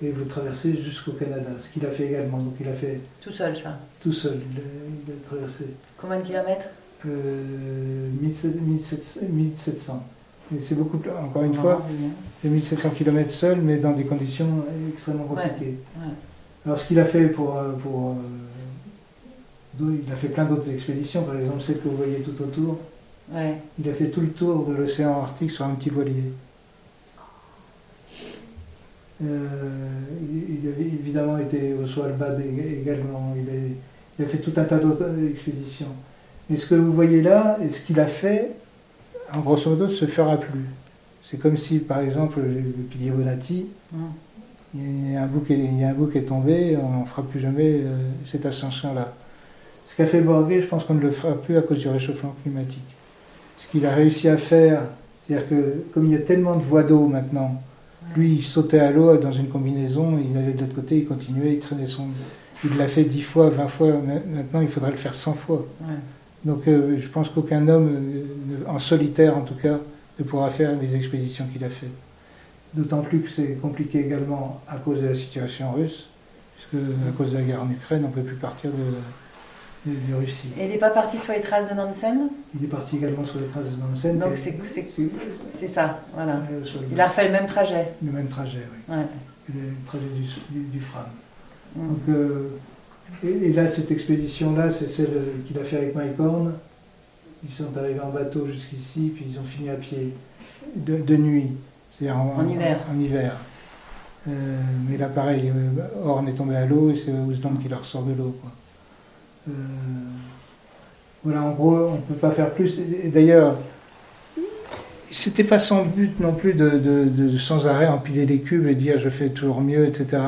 et vous traversez jusqu'au Canada, ce qu'il a fait également. Donc il a fait tout seul ça. Tout seul, il a, traversé. Combien de kilomètres? Euh, 1700. Et c'est beaucoup plus, encore une fois, c'est 1700 km seul, mais dans des conditions extrêmement compliquées. Alors ce qu'il a fait pour, euh, pour euh, il a fait plein d'autres expéditions, par exemple celle que vous voyez tout autour. Il a fait tout le tour de l'océan Arctique sur un petit voilier. Euh, il, a évidemment été au Svalbard également. Il a, fait tout un tas d'autres expéditions. Mais ce que vous voyez là, et ce qu'il a fait, en grosso modo, ne se fera plus. C'est comme si, par exemple, le pilier Bonatti, mm. il, y a un bout qui est, est tombé, on ne fera plus jamais euh, cette ascension-là. Ce qu'a fait Borgé, je pense qu'on ne le fera plus à cause du réchauffement climatique. Ce qu'il a réussi à faire, c'est-à-dire que comme il y a tellement de voies d'eau maintenant, lui, il sautait à l'eau dans une combinaison, il allait de l'autre côté, il continuait, il traînait son. Il l'a fait dix fois, vingt fois, maintenant il faudrait le faire cent fois. Donc euh, je pense qu'aucun homme, euh, en solitaire en tout cas, ne pourra faire les expéditions qu'il a faites. D'autant plus que c'est compliqué également à cause de la situation russe, puisque à cause de la guerre en Ukraine, on ne peut plus partir de, de, Russie. Et il n'est pas parti sur les traces de Nansen Il est parti également sur les traces de Nansen. Donc c'est ça, voilà. il a refait le même trajet. Le même trajet, oui. Ouais. Le trajet du, du, Fram. Mm. Donc, euh, et, là, cette expédition-là, c'est celle qu'il a fait avec Mike Horn. Ils sont arrivés en bateau jusqu'ici, puis ils ont fini à pied de, nuit, c'est-à-dire en, hiver. En, hiver. Euh, mais là, pareil, euh, Horn est tombé à l'eau et c'est Ousland qui la ressort de l'eau. Euh, voilà, en gros, on ne peut pas faire plus. Et d'ailleurs, c'était pas son but non plus de, sans arrêt empiler les cubes et dire je fais toujours mieux, etc.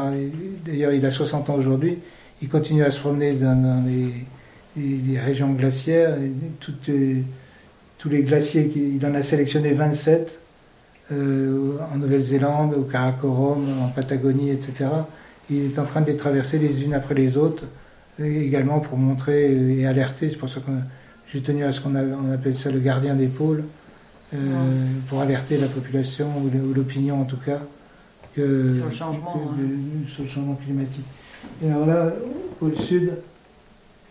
D'ailleurs, il a 60 ans aujourd'hui, il continue à se promener dans, les, régions glaciaires, tous les glaciers, il en a sélectionné 27 euh, en Nouvelle-Zélande, au Karakorum, en Patagonie, etc. Il est en train de les traverser les unes après les autres également pour montrer et alerter. C'est pour ça que j'ai tenu à ce qu'on on appelle ça le gardien des pôles, euh, pour alerter la population ou l'opinion en tout cas que, sur, le changement, sur le changement climatique. Et alors là, au pôle sud,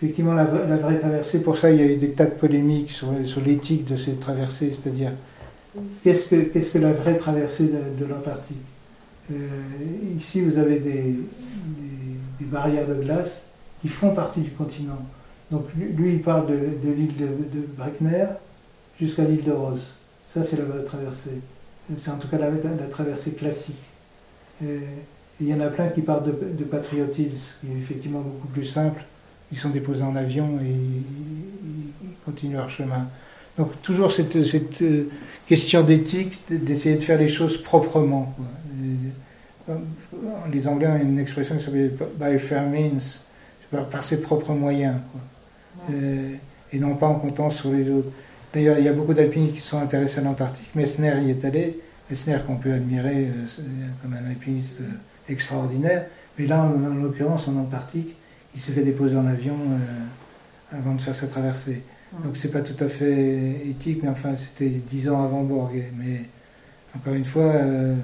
effectivement, la, vraie traversée, pour ça, il y a eu des tas de polémiques sur, sur l'éthique de ces traversées, c'est-à-dire qu'est-ce que, qu'est-ce que la vraie traversée de, l'Antarctique? Euh, Ici, vous avez des, des, barrières de glace qui font partie du continent. Donc lui, il parle de, l'île de, de Breckner jusqu'à l'île de Ross. Ça, c'est la traversée. C'est en tout cas la, traversée classique. Il y en a plein qui parlent de, de Patriot Hills, qui est effectivement beaucoup plus simple ils sont déposés en avion et ils continuent leur chemin. Donc toujours cette, cette euh, question d'éthique, d'essayer de faire les choses proprement. Euh, les Anglais ont une expression qui s'appelle by fair means, par, ses propres moyens, euh, et non pas en comptant sur les autres. D'ailleurs, il y a beaucoup d'alpinistes qui sont intéressés à l'Antarctique. Messner y est allé. Messner qu'on peut admirer comme un alpiniste extraordinaire. Mais là, en l'occurrence, en Antarctique, il s'est fait déposer en avion euh, avant de faire sa traversée. Donc c'est pas tout à fait éthique, mais enfin c'était dix ans avant Borg. Mais encore une fois, euh,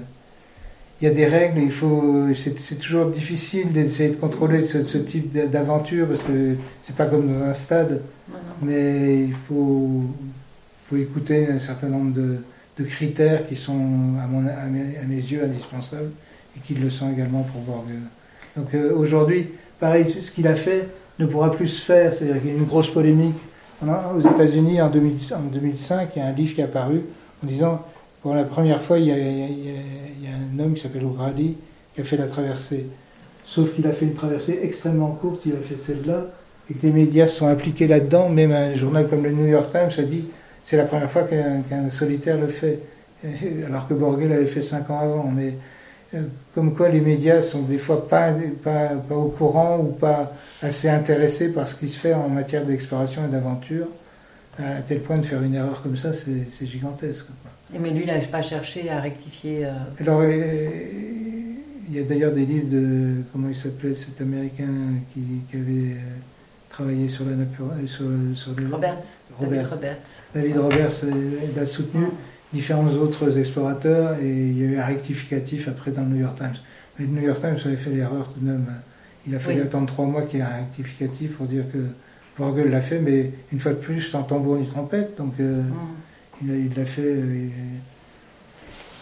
il y a des règles, il faut, c'est toujours difficile d'essayer de contrôler ce, type d'aventure parce que c'est pas comme dans un stade, mais il faut, faut écouter un certain nombre de, critères qui sont à, mon, à, mes, yeux indispensables et qui le sont également pour Borg. Donc euh, aujourd'hui, pareil, ce qu'il a fait ne pourra plus se faire. C'est-à-dire qu'il y a une grosse polémique. Aux États-Unis, en, 2005, il y a un livre qui est apparu en disant pour la première fois, il y a, un homme qui s'appelle O'Grady qui a fait la traversée. Sauf qu'il a fait une traversée extrêmement courte, il a fait celle-là, et que les médias sont impliqués là-dedans. Même un journal comme le New York Times a dit c'est la première fois qu'un solitaire le fait, alors que Borgel avait fait cinq ans avant. Mais euh, comme quoi les médias sont des fois pas, au courant ou pas assez intéressés par ce qui se fait en matière d'exploration et d'aventure, à tel point de faire une erreur comme ça, c'est gigantesque. Mais lui, il n'a pas cherché à rectifier. Euh, Alors, euh, il y a d'ailleurs des livres de, comment il s'appelait, cet Américain qui, qui avait travaillé sur la nature, sur, sur Roberts. David Roberts. David Roberts l'a soutenu différents autres explorateurs et il y a eu un rectificatif après dans le New York Times. Mais le New York Times avait fait l'erreur tout de même. Il a fallu attendre trois mois qu'il y ait un rectificatif pour dire que Borgel l'a fait, mais une fois de plus sans tambour ni trompette. Donc euh, mm. il l'a fait. Euh,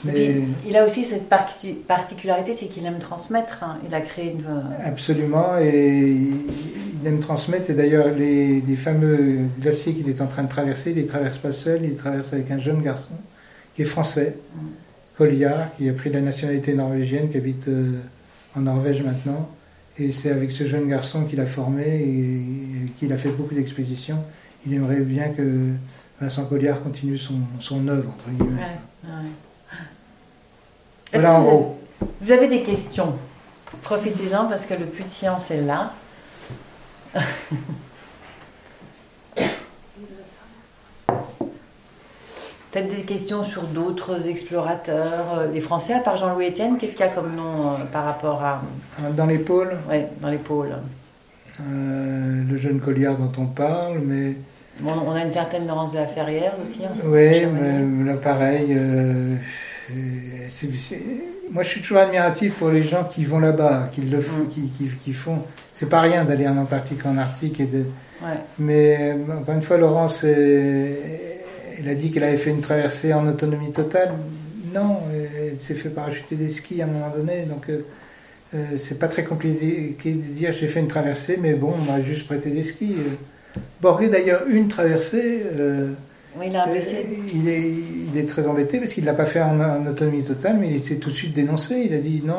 mais... il a aussi cette particularité, c'est qu'il aime transmettre. Hein. Il a créé une. Absolument, et il aime transmettre. Et d'ailleurs, les, les, fameux glaciers qu'il est en train de traverser, il ne les traverse pas seul, il les traverse avec un jeune garçon qui est français, Colliard, qui a pris la nationalité norvégienne, qui habite euh, en Norvège maintenant. Et c'est avec ce jeune garçon qu'il a formé et, qu'il a fait beaucoup d'expéditions. Il aimerait bien que Vincent Colliard continue son, son œuvre, entre guillemets. Voilà, vous, avez, vous avez des questions? Profitez-en parce que le puits de science est là. Peut-être des questions sur d'autres explorateurs, euh, les Français, à part Jean-Louis Etienne, qu'est-ce qu'il y a comme nom euh, par rapport à. Dans les pôles? Oui, dans les pôles. Euh, le jeune Colliard dont on parle, mais. on a une certaine Laurence de la Ferrière aussi. Hein, oui, mais là pareil. moi je suis toujours admiratif pour les gens qui vont là-bas, qui le font, mm. qui, qui, qui, font. C'est pas rien d'aller en Antarctique, en Arctique et de. Mais encore une fois, Laurence. Est, elle a dit qu'elle avait fait une traversée en autonomie totale. Non, elle s'est fait parachuter des skis à un moment donné, donc euh, euh, c'est pas très compliqué de dire j'ai fait une traversée, mais bon, on m'a juste prêté des skis. Borgé d'ailleurs une traversée. Euh, oui, il, a il, est, il est très embêté parce qu'il ne l'a pas fait en, autonomie totale, mais il s'est tout de suite dénoncé. Il a dit non,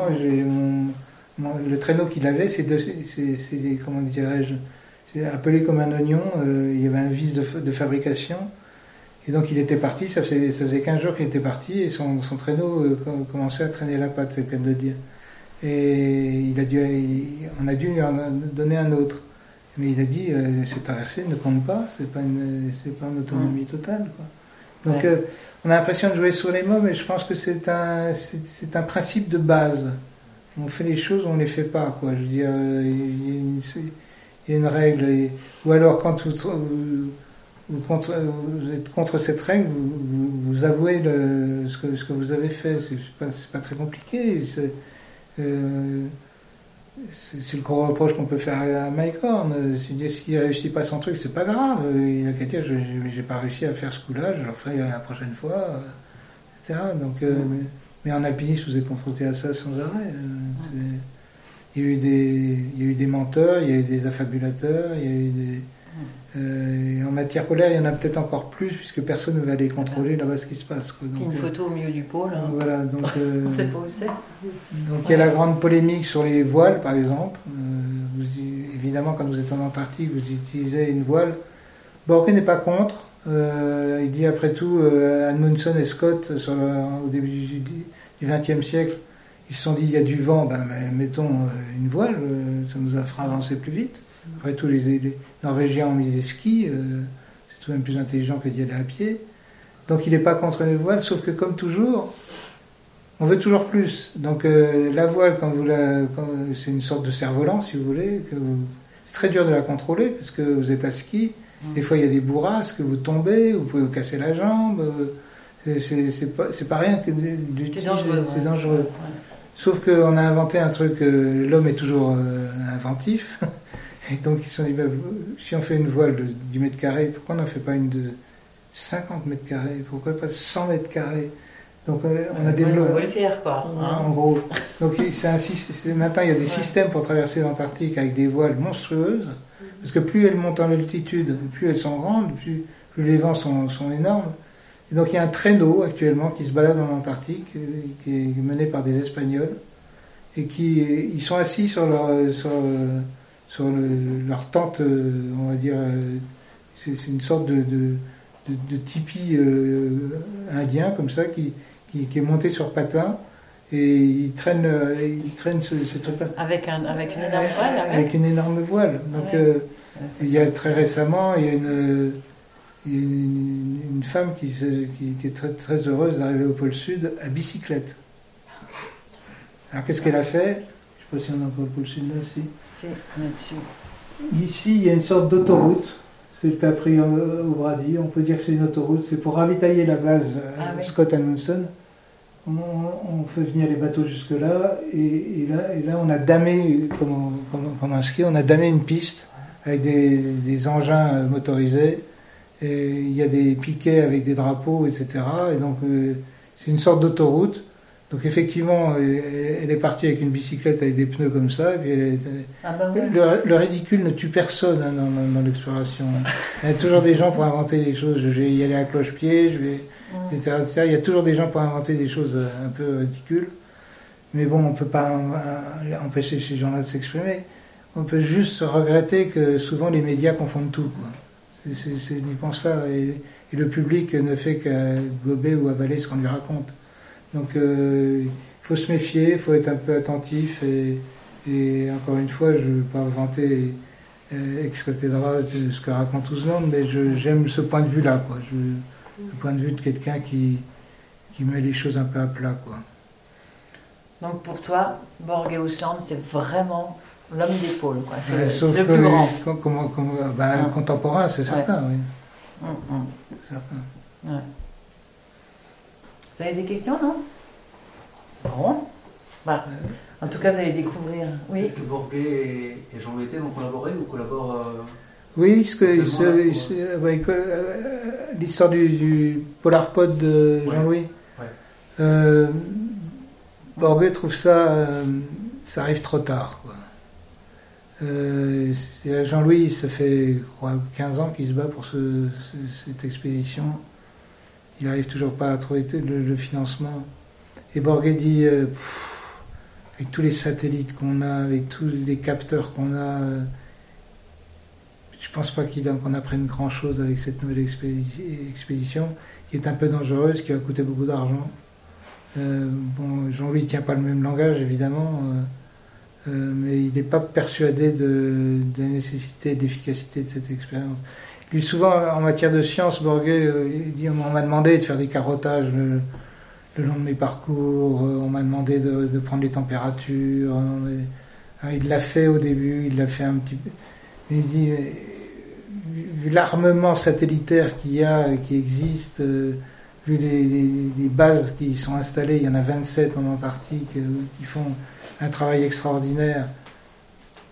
le traîneau qu'il avait, c'est comment dirais-je, appelé comme un oignon. il y avait un vice de, de fabrication. Et donc il était parti, ça faisait, ça faisait 15 jours qu'il était parti et son, son traîneau euh, commençait à traîner la patte, c'est le cas de dire. Et il a dû, on a dû lui en donner un autre. Mais il a dit, euh, cette traversée ne compte pas, c'est pas une, c'est pas une autonomie totale. Quoi. Donc euh, on a l'impression de jouer sur les mots, mais je pense que c'est un, c'est, un principe de base. On fait les choses, on les fait pas. Quoi. Je veux dire, il y a une, règle. ou alors quand vous vous, contre, vous, êtes contre cette règle, vous, vous, avouez le, ce, que, ce, que, vous avez fait. C'est pas, pas très compliqué. C'est euh, le gros reproche qu'on peut faire à Mike Horn. S'il ne réussit pas son truc, c'est pas grave. Il a qu'à dire j'ai pas réussi à faire ce coup-là, je le ferai la prochaine fois, etc. Donc, euh, mais, en alpinisme, vous êtes confronté à ça sans arrêt. Euh, il y, a eu des, il y a eu des menteurs, il y a eu des affabulateurs, il y a eu des euh, en matière polaire, il y en a peut-être encore plus, puisque personne ne va aller contrôler là-bas ce qui se passe. une euh, photo au milieu du pôle. Hein. Voilà, donc. Euh, On sait pas où c'est. Donc il y a la grande polémique sur les voiles, par exemple. évidemment, quand vous êtes en Antarctique, vous utilisez une voile. Borgé n'est pas contre. il dit après tout, Amundsen et Scott, sur au début du XXe siècle, ils se sont dit il y a du vent, ben, mettons une voile, ça nous fera avancer plus vite. Après tout, les, Norvégiens ont mis des skis, euh, c'est tout de même plus intelligent que d'y aller à pied. Donc il n'est pas contre les voiles, sauf que comme toujours, on veut toujours plus. Donc euh, la voile, quand vous la, c'est une sorte de cerf-volant, si vous voulez, que c'est très dur de la contrôler parce que vous êtes à ski. Mm. Des fois, il y a des bourrasques, vous tombez, vous pouvez vous casser la jambe. C'est pas, pas rien que C'est dangereux. C'est dangereux. Sauf qu'on a inventé un truc, euh, l'homme est toujours inventif. Et donc ils se sont dit, bah, si on fait une voile de 10 mètres carrés, pourquoi on n'en fait pas une de 50 mètres carrés? Pourquoi pas 100 mètres carrés? Donc euh, on a développé. On va le faire quoi. Hein, en gros. Donc maintenant il y a des systèmes pour traverser l'Antarctique avec des voiles monstrueuses. Parce que plus elles montent en altitude, plus elles sont grandes, plus, les vents sont, sont, énormes. Et donc il y a un traîneau actuellement qui se balade en Antarctique, euh, qui est mené par des Espagnols. Et qui ils sont assis sur leur, sur, sur leur tente, euh, on va dire, euh, c'est une sorte de, de, de, tipi euh, indien comme ça qui, qui, est monté sur patin et il traîne, il traîne ce, truc-là. Avec, un, avec une énorme voile Avec une énorme voile. Donc il y a très récemment, il y a une, une, femme qui, qui, est très, très heureuse d'arriver au pôle Sud à bicyclette. Alors qu'est-ce qu'elle a fait? Je ne sais pas si on a pas le pôle Sud là, aussi. Ici, il y a une sorte d'autoroute. C'est le Capri au Brady. On peut dire que c'est une autoroute. C'est pour ravitailler la base euh, ah Scott Amundsen. On, on, fait venir les bateaux jusque-là. Et, là, et là, on a damé, comme, comme, un ski, on a damé une piste avec des, engins euh, motorisés. Et il y a des piquets avec des drapeaux, etc. Et donc, euh, c'est une sorte d'autoroute. Donc effectivement, elle est partie avec une bicyclette avec des pneus comme ça. Ah bah le, ridicule ne tue personne hein, dans, l'exploration. Il y a toujours des gens pour inventer des choses. Je vais y aller à cloche-pied, je vais, etc., Il y a toujours des gens pour inventer des choses euh, un peu ridicules. Mais bon, on ne peut pas empêcher ces gens-là de s'exprimer. On peut juste regretter que souvent les médias confondent tout. C'est uniquement ça. Et, et, le public ne fait qu'à gober ou avaler ce qu'on lui raconte. Donc euh, il faut se méfier, il faut être un peu attentif et, encore une fois, je ne veux pas vanter euh, ex de ce que raconte monde, mais j'aime ce point de vue-là, quoi. le point de vue de quelqu'un qui, qui met les choses un peu à plat, quoi. Donc pour toi, Borg Ausland, c'est vraiment l'homme d'épaule, quoi. C'est le plus grand. Ben. Contemporain, c'est certain, oui. Hum. C'est certain. Vous avez des questions, non? Bon. Bah, en tout cas, vous allez découvrir. Oui. Est-ce que Bourguet et Jean-Louis vont collaborer ou collaborent euh, Oui, ce que, euh, l'histoire du, du Polarpod de Jean-Louis. Ouais. Euh, trouve ça, ça arrive trop tard. Jean-Louis, ça fait 15 ans qu'il se bat pour cette expédition il n'arrive toujours pas à trouver le, financement. Et Borghet dit, euh, avec tous les satellites qu'on a, avec tous les capteurs qu'on a, euh, je pense pas qu'on apprenne grand-chose avec cette nouvelle expédition, qui est un peu dangereuse, qui va coûter beaucoup d'argent. Euh, bon, Jean-Louis ne tient pas le même langage, évidemment, mais il n'est pas persuadé de, de la nécessité et de l'efficacité de cette expérience. Lui, souvent, en matière de science, Borghet, euh, on m'a demandé de faire des carottages le, long de mes parcours, euh, on m'a demandé de, prendre les températures. Hein, il l'a fait au début, il l'a fait un petit peu. Il dit, vu l'armement satellitaire qu'il y a, qui existe, euh, vu les, bases qui sont installées, il y en a 27 en Antarctique euh, qui font un travail extraordinaire.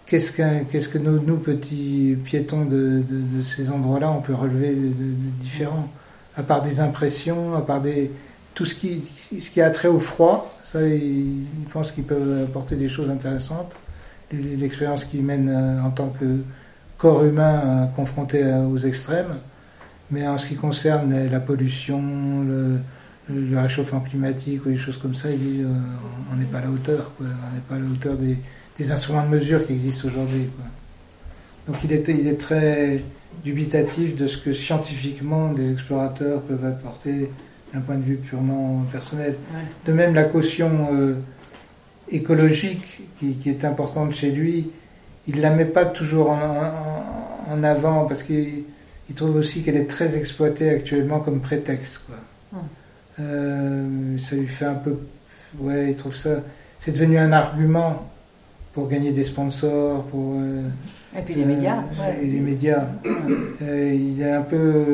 Qu'est-ce, que nous, petits piétons de, ces endroits-là, on peut relever de, différents À part des impressions, à part des, tout ce qui, ce qui a trait au froid, ça, ils, pensent qu'ils peuvent apporter des choses intéressantes. L'expérience qu'ils mènent euh, en tant que corps humain euh, confronté aux extrêmes. Mais en ce qui concerne la pollution, le, réchauffement climatique ou des choses comme ça, il euh, on n'est pas à la hauteur. On n'est pas à la hauteur des, instruments de mesure qui existent aujourd'hui. Donc il est, il est très dubitatif de ce que scientifiquement des explorateurs peuvent apporter d'un point de vue purement personnel. De même, la caution euh, écologique qui, qui, est importante chez lui, il ne la met pas toujours en, avant parce qu'il trouve aussi qu'elle est très exploitée actuellement comme prétexte. Quoi. Euh, ça lui fait un peu. Ouais, il trouve ça. C'est devenu un argument pour gagner des sponsors, pour. Euh, et puis les médias. Euh, et les médias. il est un peu.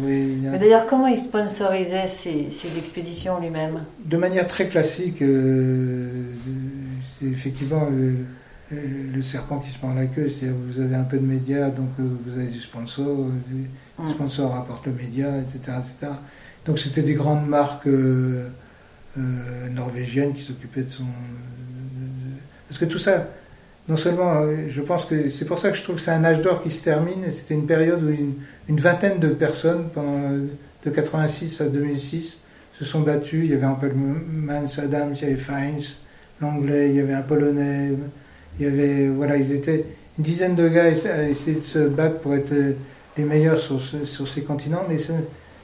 Mais d'ailleurs, comment il sponsorisait ses, expéditions lui-même? De manière très classique. c'est effectivement le, serpent qui se prend la queue, c'est-à-dire vous avez un peu de médias, donc euh, vous avez du sponsor, le mm. sponsor rapporte le média, etc. etc. Donc c'était des grandes marques euh, euh, norvégiennes qui s'occupaient de son... parce que tout ça, non seulement, je pense que c'est pour ça que je trouve que c'est un âge d'or qui se termine, c'était une période où une, vingtaine de personnes, pendant, de 86 à 2006, se sont battues. Il y avait un peu Saddam, il y avait Feins, l'anglais, il y avait un polonais, il y avait, voilà, ils étaient une dizaine de gars à essayer de se battre pour être euh, les meilleurs sur, sur ces continents, mais ça,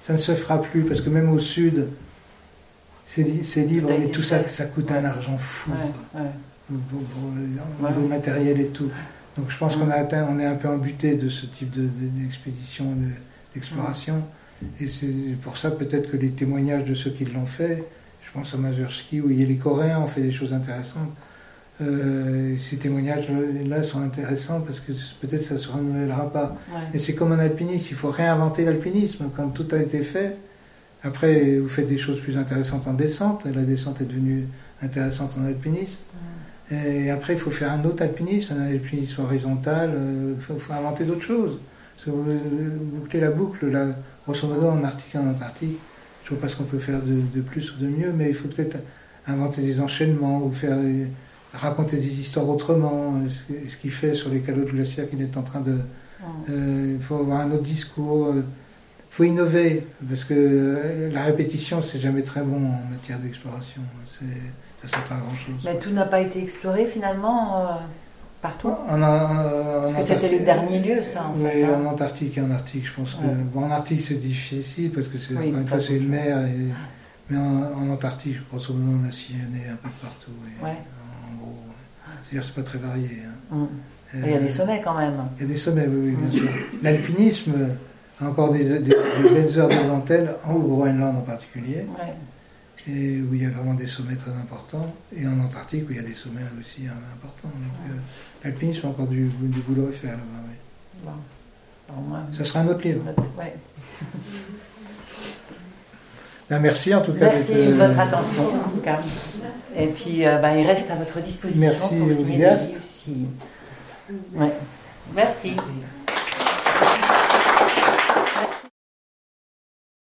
ne se fera plus parce que même au sud, c'est libre, mais tout ça, ça coûte un argent fou Pour, le matériel et tout. Donc je pense qu'on a atteint, on est un peu embuté de ce type d'expédition, d'exploration. Et c'est pour ça peut-être que les témoignages de ceux qui l'ont fait, je pense à Mazurski, où les Coréens ont fait des choses intéressantes. Euh, ces témoignages-là sont intéressants parce que peut-être ça ne se renouvellera pas. Mais c'est comme un alpiniste, il faut réinventer l'alpinisme. Quand tout a été fait, après vous faites des choses plus intéressantes en descente, la descente est devenue intéressante en alpinisme. Et après, il faut faire un autre alpinisme, un alpinisme horizontal, il euh, faut, inventer d'autres choses. vous bouclez la boucle, là, grosso modo, en Arctique et en Antarctique, je ne vois pas ce qu'on peut faire de, de, plus ou de mieux, mais il faut peut-être inventer des enchaînements ou faire raconter des histoires autrement, ce qu'il fait sur les calottes glaciaires qu'il est en train de... Euh, il faut avoir un autre discours, il euh, faut innover, parce que la répétition, c'est jamais très bon en matière d'exploration. Ça sert pas à grand-chose. Mais tout n'a pas été exploré finalement partout? En, Parce que c'était le dernier lieu, ça, en fait. Hein. en Antarctique et en Arctique, je pense que... Bon, en Arctique, c'est difficile, parce que c'est oui, une mer, mais en, Antarctique, je pense qu'on a sillonné un peu partout. ouais. C'est-à-dire, c'est pas très varié. Hein. Mm. il y a des sommets quand même. Il y a des sommets, oui, bien sûr. L'alpinisme a encore des, belles heures de dentelle, en Groenland en particulier, et où il y a vraiment des sommets très importants, et en Antarctique où il y a des sommets aussi hein, importants. Euh, l'alpinisme a encore du, boulot à faire là-bas. Oui. Ça sera un autre livre. Ben, merci en tout cas. Merci de votre attention en tout cas. Et puis, euh, bah, il reste à votre disposition Merci, pour signer aussi. Ouais. Merci.